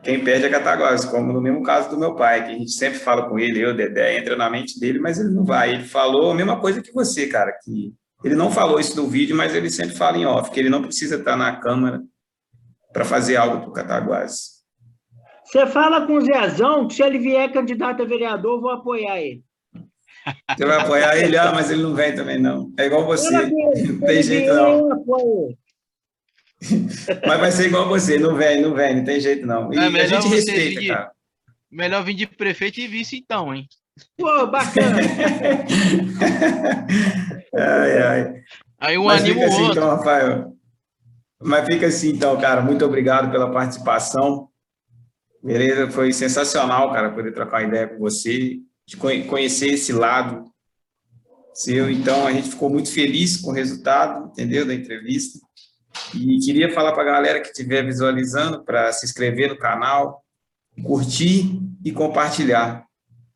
Quem perde é Cataguases, como no mesmo caso do meu pai, que a gente sempre fala com ele, eu, Dedé, entra na mente dele, mas ele não vai. Ele falou a mesma coisa que você, cara, que ele não falou isso no vídeo, mas ele sempre fala em off, que ele não precisa estar na Câmara para fazer algo para o Cataguases. Você fala com o Zezão que se ele vier candidato a vereador, eu vou apoiar ele. Você vai apoiar ele? Ah, mas ele não vem também, não. É igual você. Não tem jeito, não. Mas vai ser igual você, não vem, não vem, não tem jeito não. E é, a gente respeita, de, cara. Melhor vir de prefeito e vice então, hein? Pô, bacana. ai, ai. Aí um Mas anima fica assim, outro. então, Rafael. Mas fica assim, então, cara. Muito obrigado pela participação. Beleza? Foi sensacional, cara, poder trocar uma ideia com você, de conhecer esse lado seu. Então, a gente ficou muito feliz com o resultado, entendeu? Da entrevista. E queria falar para a galera que estiver visualizando para se inscrever no canal, curtir e compartilhar.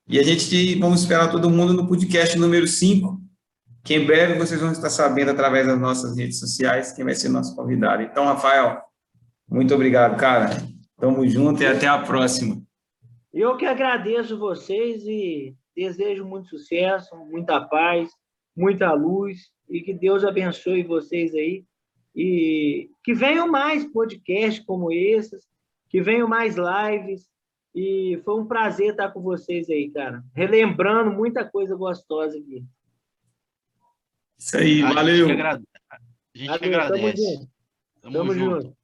E a gente vamos esperar todo mundo no podcast número 5, que em breve vocês vão estar sabendo através das nossas redes sociais quem vai ser nosso convidado. Então, Rafael, muito obrigado, cara. Tamo junto e até a próxima. Eu que agradeço vocês e desejo muito sucesso, muita paz, muita luz e que Deus abençoe vocês aí e que venham mais podcasts como esses, que venham mais lives. E foi um prazer estar com vocês aí, cara. Relembrando muita coisa gostosa aqui. Isso aí, a valeu. Gente. A gente valeu, agradece. Tamo junto. Tamo, tamo junto. junto.